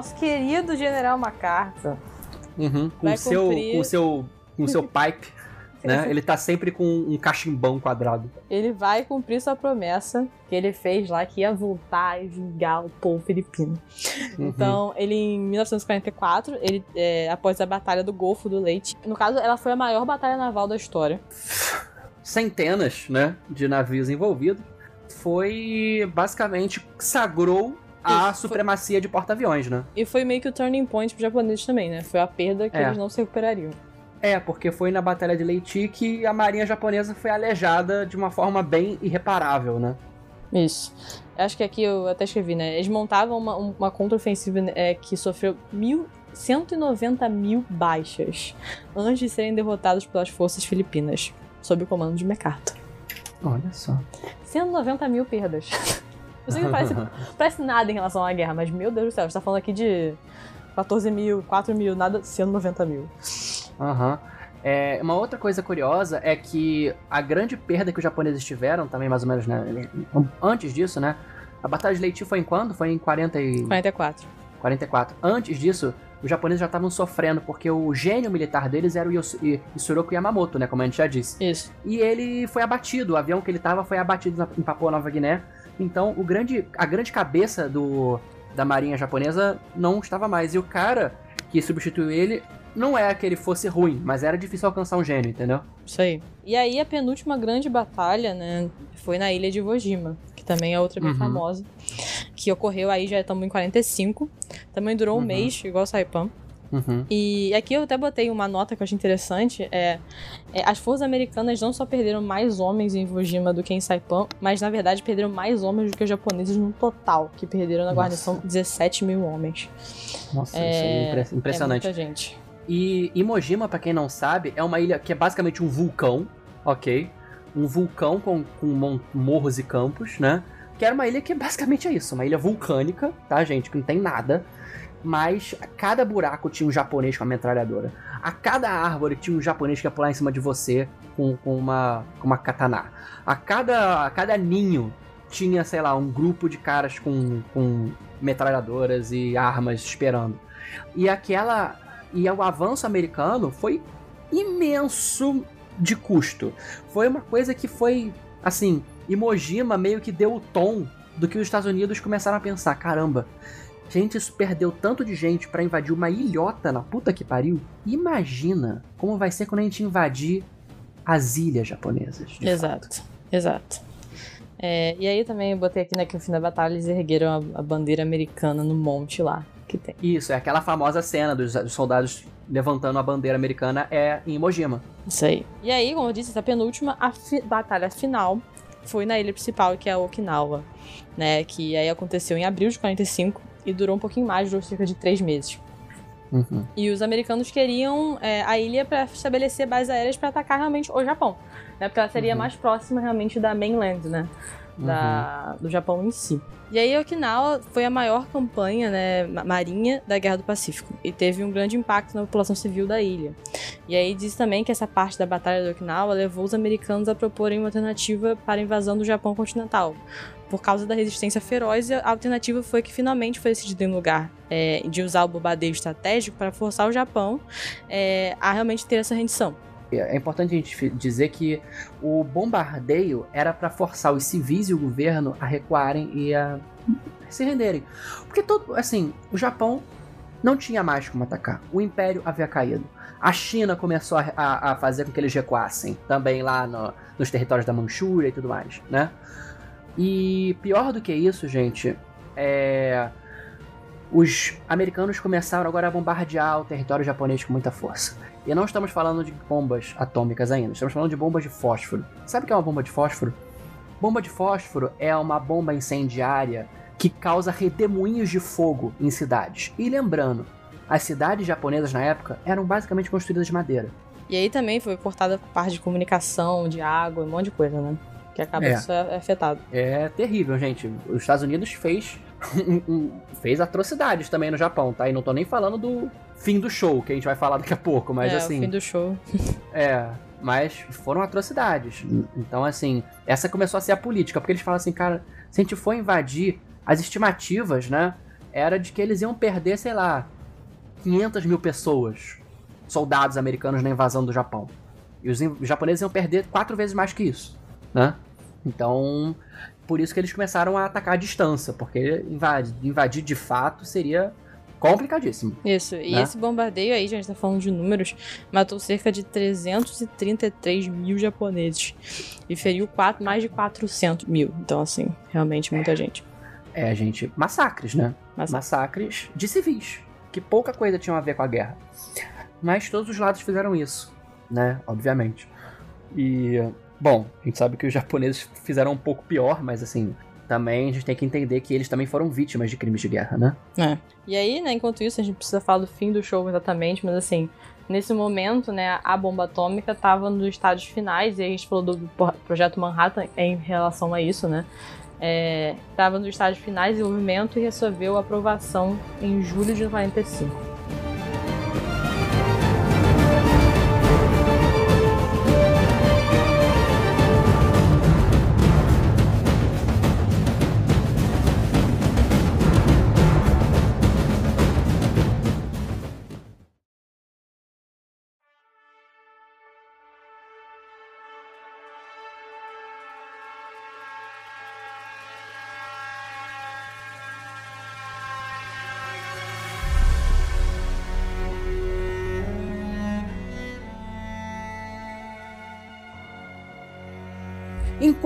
Nosso querido General MacArthur uhum. com, seu, com seu com seu pipe né? Ele tá sempre com um cachimbão quadrado. Ele vai cumprir sua promessa que ele fez lá, que ia voltar e vingar o povo filipino. Uhum. Então, ele em 1944, ele, é, após a Batalha do Golfo do Leite, no caso, ela foi a maior batalha naval da história. Centenas, né, de navios envolvidos. Foi, basicamente, sagrou a supremacia de porta-aviões, né? E foi meio que o turning point pro japoneses também, né? Foi a perda que é. eles não se recuperariam. É, porque foi na Batalha de Leiti que a marinha japonesa foi aleijada de uma forma bem irreparável, né? Isso. Acho que aqui eu até escrevi, né? Eles montavam uma, uma contra-ofensiva é, que sofreu mil, 190 mil baixas antes de serem derrotados pelas forças filipinas, sob o comando de MacArthur. Olha só. 190 mil perdas. Não sei que parece, parece nada em relação à guerra, mas meu Deus do céu, a gente tá falando aqui de 14 mil, 4 mil, nada, 190 mil. Aham. Uhum. É, uma outra coisa curiosa é que a grande perda que os japoneses tiveram, também mais ou menos, né? Antes disso, né? A Batalha de Leiti foi em quando? Foi em 40 e... 44. 44. Antes disso, os japoneses já estavam sofrendo, porque o gênio militar deles era o Yasuroku Yamamoto, né? Como a gente já disse. Isso. E ele foi abatido, o avião que ele estava foi abatido em Papua Nova Guiné. Então, o grande, a grande cabeça do, da marinha japonesa não estava mais. E o cara que substituiu ele não é que ele fosse ruim, mas era difícil alcançar um gênio, entendeu? Isso aí. E aí a penúltima grande batalha, né, foi na ilha de Iwo Jima, que também é outra bem uhum. famosa, que ocorreu aí já estamos em 45. Também durou um uhum. mês, igual o Saipan. Uhum. E aqui eu até botei uma nota que eu achei interessante. É, é, as forças americanas não só perderam mais homens em Iwo Jima do que em Saipan, mas na verdade perderam mais homens do que os japoneses no total, que perderam na guarnição 17 mil homens. Nossa, é, isso é, é impressionante. É muita gente. E Imojima, para quem não sabe, é uma ilha que é basicamente um vulcão, ok? Um vulcão com, com morros e campos, né? Que era uma ilha que basicamente é isso, uma ilha vulcânica, tá, gente? Que não tem nada. Mas a cada buraco tinha um japonês com uma metralhadora. A cada árvore tinha um japonês que ia pular em cima de você com, com, uma, com uma katana. A cada, a cada ninho tinha, sei lá, um grupo de caras com, com metralhadoras e armas esperando. E aquela e o avanço americano foi imenso de custo. Foi uma coisa que foi, assim, Imojima meio que deu o tom do que os Estados Unidos começaram a pensar: caramba, gente, isso perdeu tanto de gente para invadir uma ilhota na puta que pariu. Imagina como vai ser quando a gente invadir as ilhas japonesas. Exato, fato. exato. É, e aí também eu botei aqui né, que no fim da batalha eles ergueram a, a bandeira americana no monte lá que tem. Isso, é aquela famosa cena dos, dos soldados levantando a bandeira americana é em Mojima. Isso aí. E aí, como eu disse, essa penúltima, a fi batalha final foi na ilha principal, que é a Okinawa, né? Que aí aconteceu em abril de 45 e durou um pouquinho mais, durou cerca de três meses. Uhum. E os americanos queriam é, a ilha para estabelecer bases aéreas para atacar realmente o Japão, né? Porque ela seria uhum. mais próxima realmente da mainland, né? Da, uhum. do Japão em si. E aí Okinawa foi a maior campanha né, marinha da Guerra do Pacífico e teve um grande impacto na população civil da ilha. E aí diz também que essa parte da Batalha de Okinawa levou os americanos a proporem uma alternativa para a invasão do Japão continental. Por causa da resistência feroz, a alternativa foi que finalmente foi decidido em lugar é, de usar o bombardeio estratégico para forçar o Japão é, a realmente ter essa rendição. É importante a gente dizer que o bombardeio era para forçar os civis e o governo a recuarem e a se renderem. Porque todo, assim, o Japão não tinha mais como atacar. O Império havia caído. A China começou a, a, a fazer com que eles recuassem, também lá no, nos territórios da Manchúria e tudo mais, né? E pior do que isso, gente, é os americanos começaram agora a bombardear o território japonês com muita força. E não estamos falando de bombas atômicas ainda, estamos falando de bombas de fósforo. Sabe o que é uma bomba de fósforo? Bomba de fósforo é uma bomba incendiária que causa redemoinhos de fogo em cidades. E lembrando, as cidades japonesas na época eram basicamente construídas de madeira. E aí também foi cortada parte de comunicação, de água, um monte de coisa, né? Que acaba é. isso é afetado. É terrível, gente. Os Estados Unidos fez fez atrocidades também no Japão, tá? E não tô nem falando do fim do show, que a gente vai falar daqui a pouco, mas é, assim. O fim do show. é, mas foram atrocidades. Então, assim, essa começou a ser a política, porque eles falam assim, cara, se a gente for invadir as estimativas, né, era de que eles iam perder, sei lá, 500 mil pessoas, soldados americanos na invasão do Japão. E os japoneses iam perder quatro vezes mais que isso, né? Então, por isso que eles começaram a atacar à distância, porque invadir, invadir de fato seria complicadíssimo. Isso, e né? esse bombardeio aí, a gente tá falando de números, matou cerca de 333 mil japoneses e feriu quatro, mais de 400 mil. Então, assim, realmente muita é. gente. É, gente, massacres, né? Massacres. massacres de civis, que pouca coisa tinham a ver com a guerra. Mas todos os lados fizeram isso, né? Obviamente. E, bom, a gente sabe que os japoneses fizeram um pouco pior, mas assim, também a gente tem que entender que eles também foram vítimas de crimes de guerra, né? É. E aí, né, enquanto isso, a gente precisa falar do fim do show exatamente, mas assim, nesse momento, né, a bomba atômica estava nos estádios finais, e a gente falou do projeto Manhattan em relação a isso, né? Estava é, nos estágios finais de desenvolvimento e recebeu aprovação em julho de 95.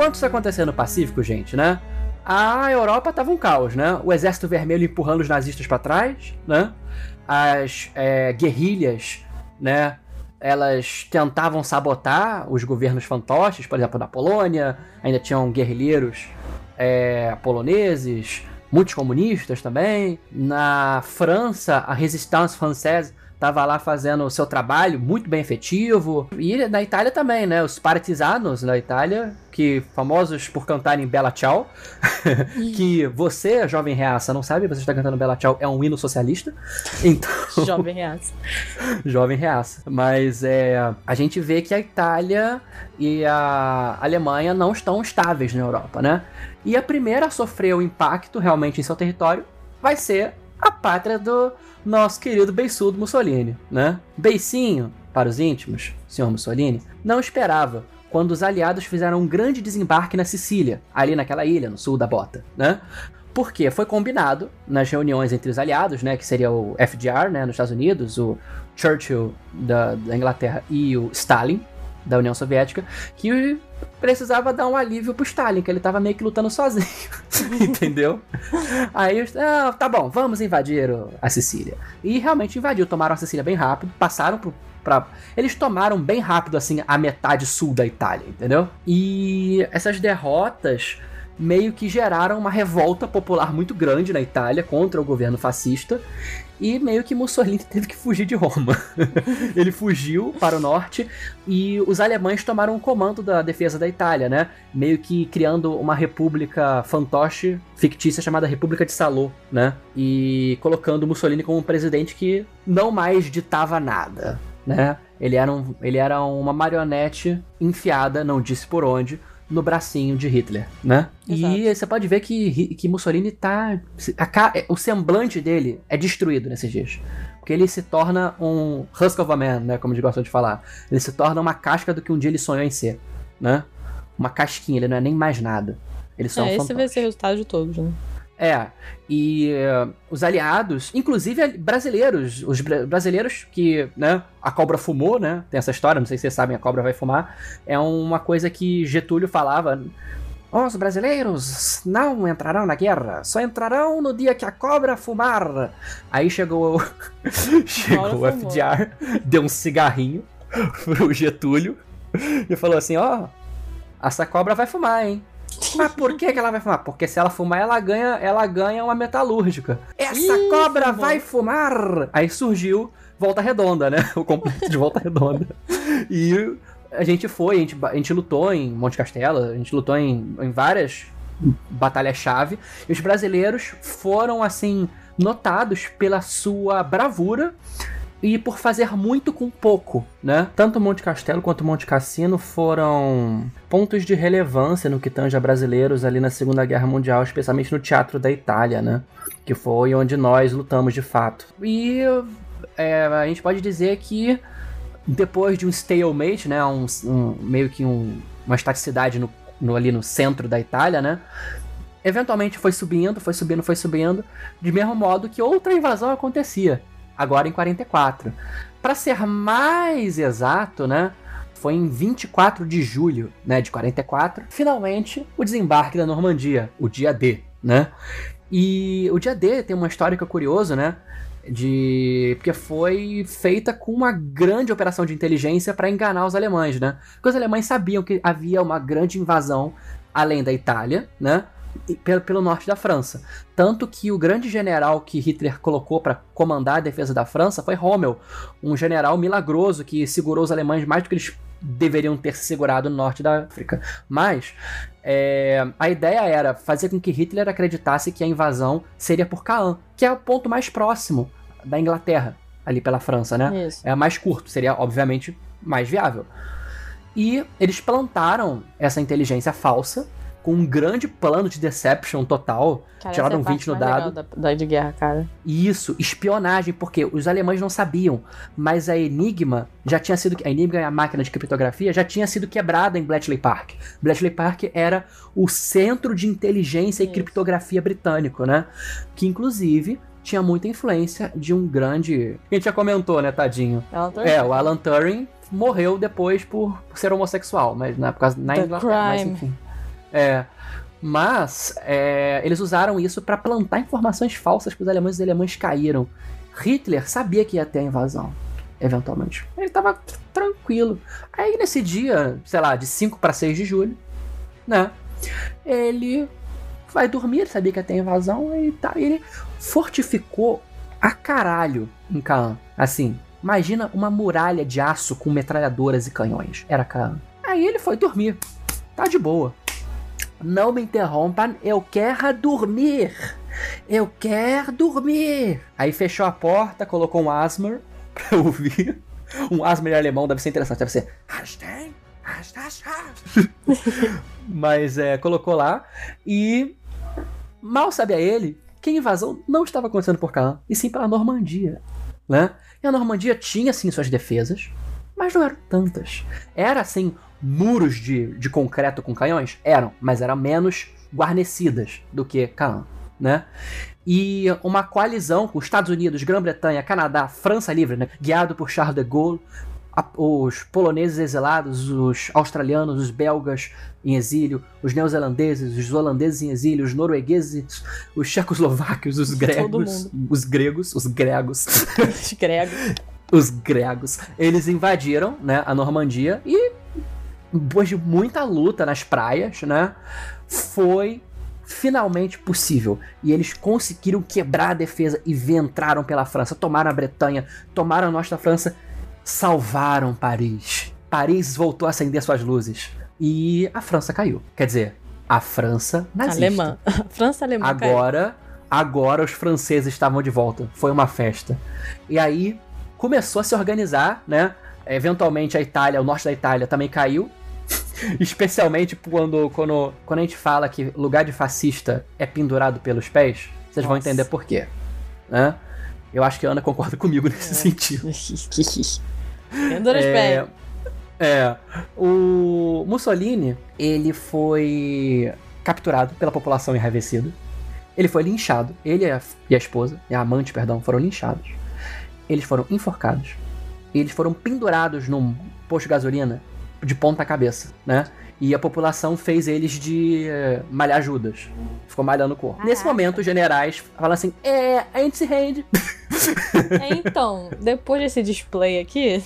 Enquanto isso acontecia no Pacífico, gente, né? A Europa tava um caos, né? O Exército Vermelho empurrando os nazistas para trás, né? As é, guerrilhas, né? Elas tentavam sabotar os governos fantoches, por exemplo, na Polônia, ainda tinham guerrilheiros é, poloneses, muitos comunistas também. Na França, a Resistance Française tava lá fazendo o seu trabalho muito bem efetivo. E na Itália também, né? Os partisanos na Itália, que famosos por cantarem Bella Ciao, que você, jovem reaça, não sabe, você está cantando Bella Ciao, é um hino socialista. Então... jovem reaça. jovem reaça. Mas é, a gente vê que a Itália e a Alemanha não estão estáveis na Europa, né? E a primeira a sofrer o impacto realmente em seu território vai ser a pátria do nosso querido beiçudo Mussolini, né? Beicinho, para os íntimos, senhor Mussolini, não esperava quando os aliados fizeram um grande desembarque na Sicília, ali naquela ilha, no sul da bota, né? Porque foi combinado nas reuniões entre os aliados, né, que seria o FDR, né, nos Estados Unidos, o Churchill da, da Inglaterra e o Stalin da União Soviética, que precisava dar um alívio pro Stalin, que ele tava meio que lutando sozinho. Entendeu? Aí, ah, tá bom, vamos invadir a Sicília. E realmente invadiu, tomaram a Sicília bem rápido, passaram pro Pra... Eles tomaram bem rápido, assim, a metade sul da Itália, entendeu? E essas derrotas meio que geraram uma revolta popular muito grande na Itália contra o governo fascista e meio que Mussolini teve que fugir de Roma. ele fugiu para o norte e os alemães tomaram o comando da defesa da Itália, né? Meio que criando uma república fantoche fictícia chamada República de Salò, né? E colocando Mussolini como um presidente que não mais ditava nada, né? Ele era, um, ele era uma marionete enfiada, não disse por onde, no bracinho de Hitler, né? Exato. E você pode ver que, que Mussolini tá. A, o semblante dele é destruído nesses dias. Porque ele se torna um husk of a man, né? Como eles gostam de falar. Ele se torna uma casca do que um dia ele sonhou em ser, né? Uma casquinha, ele não é nem mais nada. Ele só é, um esse vai ser o resultado de todos, né? É, e uh, os aliados, inclusive brasileiros, os bra brasileiros que, né, a cobra fumou, né, tem essa história, não sei se vocês sabem, a cobra vai fumar, é uma coisa que Getúlio falava, os brasileiros não entrarão na guerra, só entrarão no dia que a cobra fumar. Aí chegou, chegou o FDR, deu um cigarrinho pro Getúlio e falou assim, ó, oh, essa cobra vai fumar, hein. Mas por que, que ela vai fumar? Porque se ela fumar, ela ganha, ela ganha uma metalúrgica. Essa Ih, cobra vai fumar! Aí surgiu Volta Redonda, né? O complexo de Volta Redonda. E a gente foi, a gente, a gente lutou em Monte Castelo, a gente lutou em, em várias batalhas-chave. E os brasileiros foram, assim, notados pela sua bravura e por fazer muito com pouco, né? Tanto Monte Castelo quanto Monte Cassino foram pontos de relevância no que tange a brasileiros ali na Segunda Guerra Mundial, especialmente no Teatro da Itália, né? Que foi onde nós lutamos de fato. E é, a gente pode dizer que depois de um stalemate, né? Um, um meio que um, uma estaticidade no, no, ali no centro da Itália, né? Eventualmente foi subindo, foi subindo, foi subindo, de mesmo modo que outra invasão acontecia, agora em 44. Para ser mais exato, né, foi em 24 de julho, né, de 44, finalmente o desembarque da Normandia, o dia D, né? E o dia D tem uma história curiosa, né? de porque foi feita com uma grande operação de inteligência para enganar os alemães, né? Porque os alemães sabiam que havia uma grande invasão além da Itália, né? Pelo, pelo norte da França. Tanto que o grande general que Hitler colocou para comandar a defesa da França foi Rommel, um general milagroso que segurou os alemães mais do que eles deveriam ter se segurado no norte da África. Mas é, a ideia era fazer com que Hitler acreditasse que a invasão seria por Caen, que é o ponto mais próximo da Inglaterra, ali pela França, né? Isso. É mais curto, seria obviamente mais viável. E eles plantaram essa inteligência falsa com um grande plano de deception total. Cara, tiraram um 20 no dado. Da, da de guerra, cara. Isso, espionagem, porque os alemães não sabiam, mas a Enigma já tinha sido. A Enigma é a máquina de criptografia, já tinha sido quebrada em Bletchley Park. Bletchley Park era o centro de inteligência Isso. e criptografia britânico, né? Que inclusive tinha muita influência de um grande. A gente já comentou, né, tadinho? Alan é, o Alan Turing morreu depois por, ser homossexual, mas na, por causa, na The Inglaterra, crime. mas enfim. É. Mas é, eles usaram isso para plantar informações falsas para os alemães e os alemães caíram. Hitler sabia que ia ter a invasão, eventualmente. Ele estava tranquilo. Aí nesse dia, sei lá, de 5 para 6 de julho, né? Ele vai dormir, ele sabia que ia ter a invasão e tá, ele fortificou a caralho em Kaan. Assim, imagina uma muralha de aço com metralhadoras e canhões. Era Kaan. Aí ele foi dormir. Tá de boa. Não me interrompam, eu quero dormir. Eu quero dormir. Aí fechou a porta, colocou um asmer pra ouvir. Um asmer alemão deve ser interessante, deve ser. Mas é, colocou lá e mal sabia ele que a invasão não estava acontecendo por cá, e sim pela Normandia, né? E a Normandia tinha sim suas defesas, mas não eram tantas. Era assim muros de, de concreto com canhões? Eram, mas eram menos guarnecidas do que Caen, né? E uma coalizão com Estados Unidos, Grã-Bretanha, Canadá, França Livre, né? guiado por Charles de Gaulle, a, os poloneses exilados, os australianos, os belgas em exílio, os neozelandeses, os holandeses em exílio, os noruegueses, os checoslovacos, os gregos, os gregos, os gregos, os gregos, os gregos, eles invadiram, né, a Normandia e depois de muita luta nas praias, né? Foi finalmente possível. E eles conseguiram quebrar a defesa e entraram pela França, tomaram a Bretanha, tomaram a nossa França, salvaram Paris. Paris voltou a acender suas luzes. E a França caiu. Quer dizer, a França nazista. Alemã. França alemã Agora, caiu. agora os franceses estavam de volta. Foi uma festa. E aí começou a se organizar, né? Eventualmente a Itália, o norte da Itália também caiu. Especialmente quando, quando, quando a gente fala que lugar de fascista é pendurado pelos pés, vocês Nossa. vão entender por quê. Né? Eu acho que a Ana concorda comigo nesse é. sentido. Pendura os é, pés. É. O Mussolini, ele foi capturado pela população enraivecida. Ele foi linchado. Ele e a, e a esposa, e a amante, perdão, foram linchados. Eles foram enforcados. Eles foram pendurados num posto de gasolina de ponta cabeça, né? E a população fez eles de uh, malhar Judas. Ficou malhando o corpo. Nesse momento, os generais falam assim: é, a gente se rende. É, então, depois desse display aqui.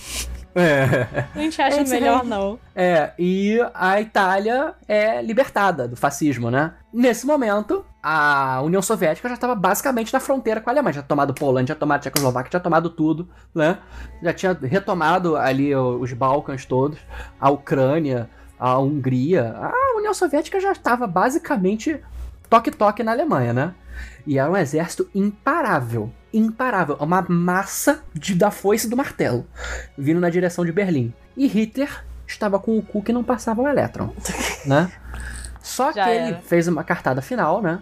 É. A gente acha melhor não. É, e a Itália é libertada do fascismo, né? Nesse momento, a União Soviética já estava basicamente na fronteira com a Alemanha. Já tinha tomado Polônia, já tinha tomado Tchecoslováquia, já tinha tomado tudo, né? Já tinha retomado ali os Balcãs todos, a Ucrânia, a Hungria. A União Soviética já estava basicamente toque-toque na Alemanha, né? E era um exército imparável. Imparável. Uma massa de, da foice do martelo. Vindo na direção de Berlim. E Hitler estava com o cu que não passava o elétron. né? Só Já que era. ele fez uma cartada final, né?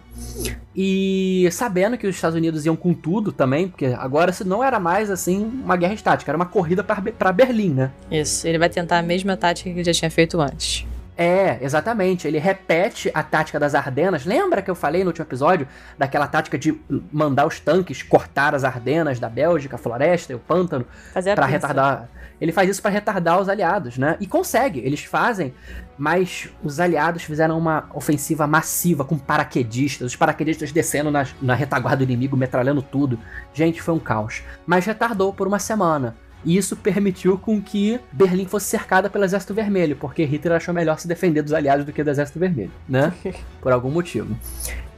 E sabendo que os Estados Unidos iam com tudo também, porque agora isso não era mais assim uma guerra estática, era uma corrida pra Berlim, né? Isso, ele vai tentar a mesma tática que ele já tinha feito antes. É, exatamente. Ele repete a tática das Ardenas. Lembra que eu falei no último episódio daquela tática de mandar os tanques cortar as Ardenas da Bélgica, a floresta e o pântano Fazer a Pra pinça. retardar. Ele faz isso pra retardar os aliados, né? E consegue, eles fazem, mas os aliados fizeram uma ofensiva massiva com paraquedistas, os paraquedistas descendo na, na retaguarda do inimigo, metralhando tudo. Gente, foi um caos. Mas retardou por uma semana. E isso permitiu com que Berlim fosse cercada pelo Exército Vermelho, porque Hitler achou melhor se defender dos aliados do que do Exército Vermelho, né? Por algum motivo.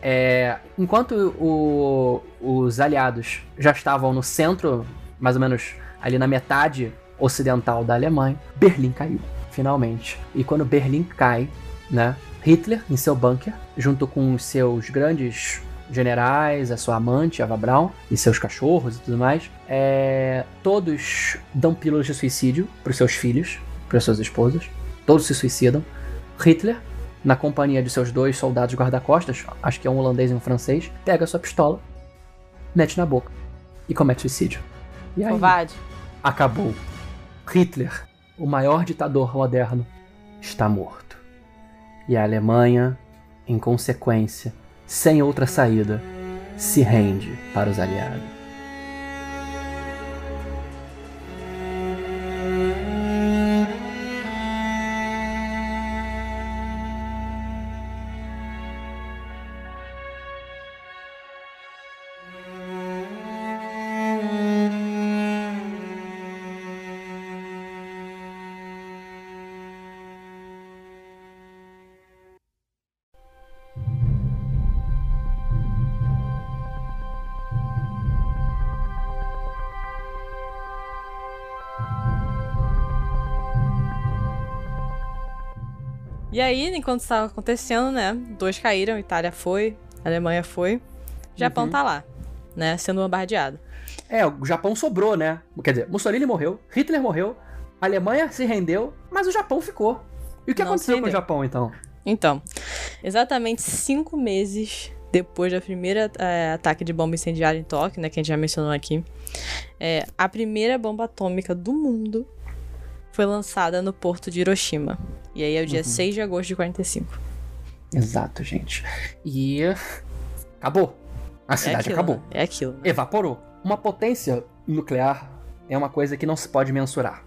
É, enquanto o- os aliados já estavam no centro, mais ou menos ali na metade ocidental da Alemanha, Berlim caiu, finalmente. E quando Berlim cai, né, Hitler em seu bunker, junto com os seus grandes generais, a sua amante, Ava Braun, e seus cachorros e tudo mais, é, todos dão pílulas de suicídio para os seus filhos, para suas esposas. Todos se suicidam. Hitler, na companhia de seus dois soldados guarda-costas, acho que é um holandês e um francês, pega sua pistola, mete na boca e comete suicídio. E aí, Covarde. acabou. Hitler, o maior ditador moderno, está morto. E a Alemanha, em consequência, sem outra saída, se rende para os aliados. E aí, enquanto estava acontecendo, né? Dois caíram, Itália foi, Alemanha foi. Japão Uhum. tá lá, né? Sendo bombardeado. É, o Japão sobrou, né? Quer dizer, Mussolini morreu, Hitler morreu, a Alemanha se rendeu, mas o Japão ficou. E o que Não aconteceu com o. Japão, então? Então, exatamente cinco meses depois da primeira eh, ataque de bomba incendiária em Tóquio, né, que a gente já mencionou aqui, eh, a primeira bomba atômica do mundo foi lançada no porto de Hiroshima. E aí é o dia Uhum. 6 de agosto de 45. Exato, gente. E acabou. A É cidade aquilo, acabou. É aquilo. né? Evaporou. Uma potência nuclear é uma coisa que não se pode mensurar.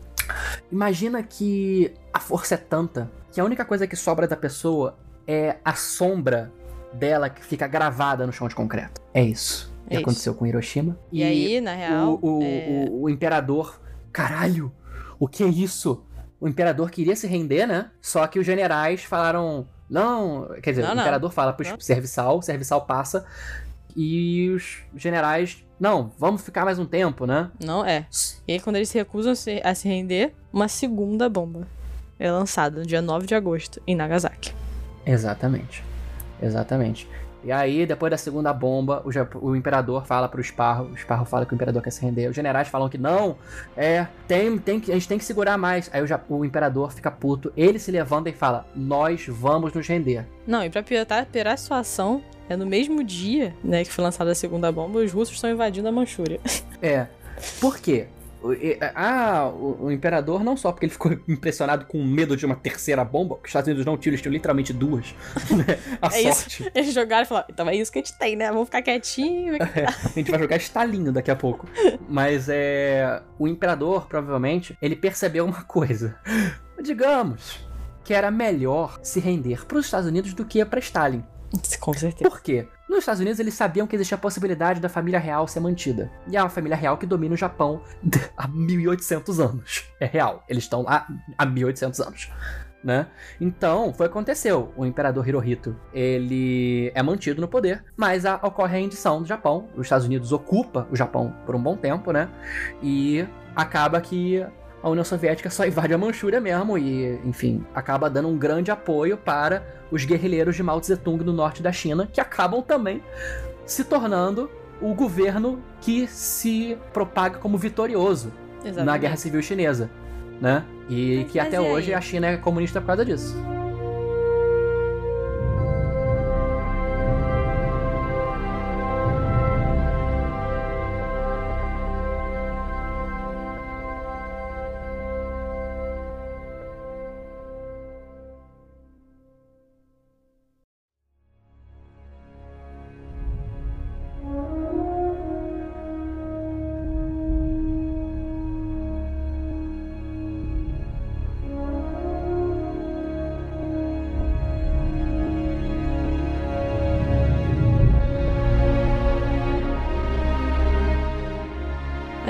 Imagina que a força é tanta que a única coisa que sobra da pessoa é a sombra dela que fica gravada no chão de concreto. É isso que É isso. aconteceu com Hiroshima. E, aí, na real, o, o, é, o- o imperador. Caralho! O que é isso? O imperador queria se render, né? Só que os generais falaram. Não. Quer dizer, Não, o imperador fala pro Não. serviçal, o serviçal passa. E os generais. Não, vamos ficar mais um tempo, né? não é. E aí, quando eles se recusam a se render, uma segunda bomba é lançada no dia 9 de agosto, em Nagasaki. Exatamente. Exatamente. E aí, depois da segunda bomba, o, o imperador fala pro Sparrow, o Sparrow fala que o imperador quer se render, os generais falam que não, é, tem, tem que, a gente tem que segurar mais. Aí o, o imperador fica puto, ele se levanta e fala, nós vamos nos render. Não, e pra piorar, piorar a situação, é no mesmo dia, né, que foi lançada a segunda bomba, os russos estão invadindo a Manchúria. É. Por quê? O- e- Ah, o, o imperador não só porque ele ficou impressionado com medo de uma terceira bomba, porque os Estados Unidos não tinham, eles tinham literalmente duas. né? A É isso. sorte. Eles jogaram e falaram, então é isso que a gente tem, né? Vamos ficar quietinho. A gente vai jogar estalinho daqui a pouco. Mas é. O imperador, provavelmente, ele percebeu uma coisa. Digamos que era melhor se render para os Estados Unidos do que para Stalin. Com certeza. Por quê? Nos Estados Unidos eles sabiam que existia a possibilidade da família real ser mantida. E é uma família real que domina o Japão há 1800 anos. É real. Eles estão lá há 1800 anos. Né? Então, foi o que aconteceu. O imperador Hirohito, ele é mantido no poder, mas a- ocorre a rendição do Japão. Os Estados Unidos ocupa o Japão por um bom tempo, né? E acaba que a União Soviética só invade a Manchúria mesmo e, enfim, acaba dando um grande apoio para os guerrilheiros de Mao Tse Tung no norte da China, que acabam também se tornando o governo que se propaga como vitorioso Exatamente. na Guerra Civil Chinesa, né? E que Mas até e aí? hoje a China é comunista por causa disso.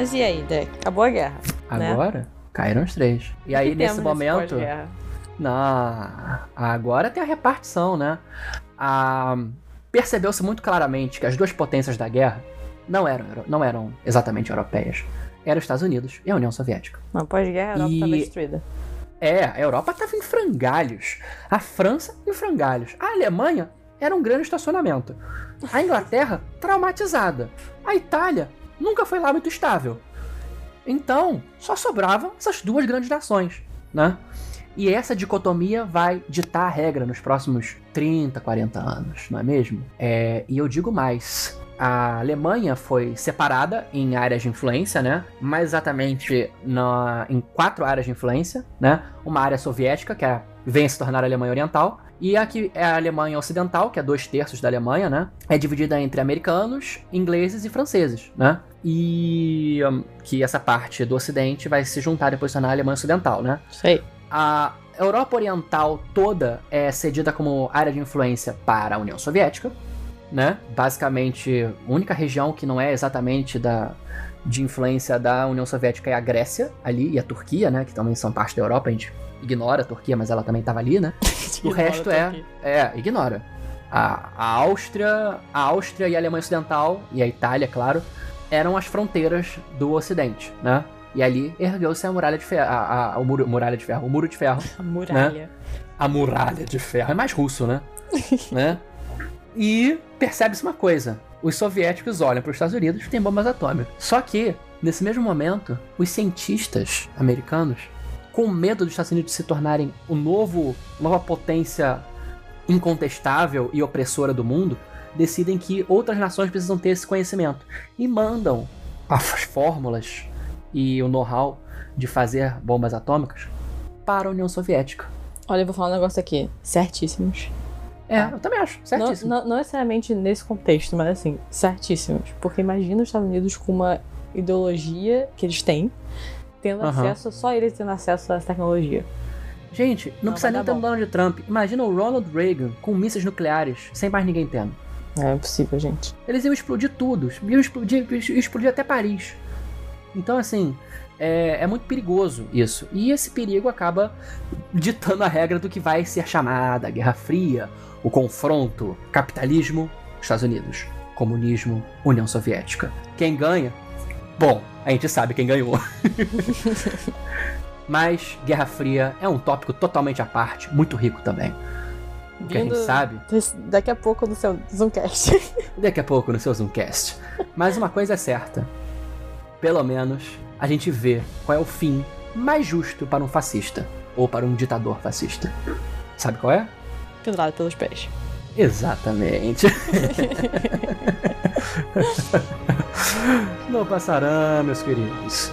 Mas e aí, Deck? Acabou a guerra. né? Agora, caíram os três. E aí, nesse momento. pós-guerra? Na... Agora tem a repartição, né? A... Percebeu-se muito claramente que as duas potências da guerra não eram, não eram exatamente europeias. Eram os Estados Unidos e a União Soviética. Não, pós-guerra a Europa E- estava destruída. É, a Europa estava em frangalhos. A França em frangalhos. A Alemanha era um grande estacionamento. A Inglaterra traumatizada. A Itália nunca foi lá muito estável. Então, só sobravam essas duas grandes nações, né? E essa dicotomia vai ditar a regra nos próximos 30, 40 anos, não é mesmo? É, e eu digo mais. A Alemanha foi separada em áreas de influência, né? Mais exatamente na, em quatro áreas de influência, né? Uma área soviética, que é, vem a se tornar a Alemanha Oriental, e aqui é a Alemanha Ocidental, que é dois terços da Alemanha, né? É dividida entre americanos, ingleses e franceses, né? E hum, que essa parte do Ocidente vai se juntar depois se tornar a Alemanha Ocidental, né? Sei. A Europa Oriental toda é cedida como área de influência para a União Soviética, né? Basicamente, a única região que não é exatamente da de influência da União Soviética é a Grécia ali e a Turquia, né? Que também são parte da Europa. A gente ignora a Turquia, mas ela também estava ali, né? O resto é, é, ignora. A, a Áustria, a Áustria e a Alemanha Ocidental e a Itália, claro, eram as fronteiras do Ocidente, né? E ali ergueu-se a muralha de ferro, a, a- o muro, muralha de ferro, o muro de ferro, A muralha. a muralha de ferro. É mais russo, né? né? E percebe-se uma coisa: os soviéticos olham para os Estados Unidos têm bombas atômicas. Só que, nesse mesmo momento, os cientistas americanos, com medo dos Estados Unidos se tornarem o novo, nova potência incontestável e opressora do mundo, decidem que outras nações precisam ter esse conhecimento e mandam as fórmulas e o know-how de fazer bombas atômicas para a União Soviética. Olha, eu vou falar um negócio aqui. Certíssimos. É, eu também acho, Não, certíssimo. não, não necessariamente nesse contexto, mas assim, certíssimos. Porque imagina os Estados Unidos com uma ideologia que eles têm, tendo Aham. acesso, só eles tendo acesso a essa tecnologia. Gente, não, Não, precisa nem ter um. Donald Trump. Imagina o Ronald Reagan com mísseis nucleares, sem mais ninguém tendo. É impossível, gente. Eles iam explodir tudo, iam explodir, iam explodir até Paris. Então, assim, é, é muito perigoso isso. E esse perigo acaba ditando a regra do que vai ser chamada Guerra Fria, o confronto capitalismo, Estados Unidos, comunismo, União Soviética. Quem ganha? Bom, a gente sabe quem ganhou. Mas Guerra Fria é um tópico totalmente à parte, muito rico também. O que a gente sabe Daqui a pouco no seu Zoomcast. daqui a pouco no seu Zoomcast. Mas uma coisa é certa: pelo menos a gente vê qual é o fim mais justo para um fascista ou para um ditador fascista. Sabe qual é? Pendurado pelos pés. Exatamente. Não passará, meus queridos.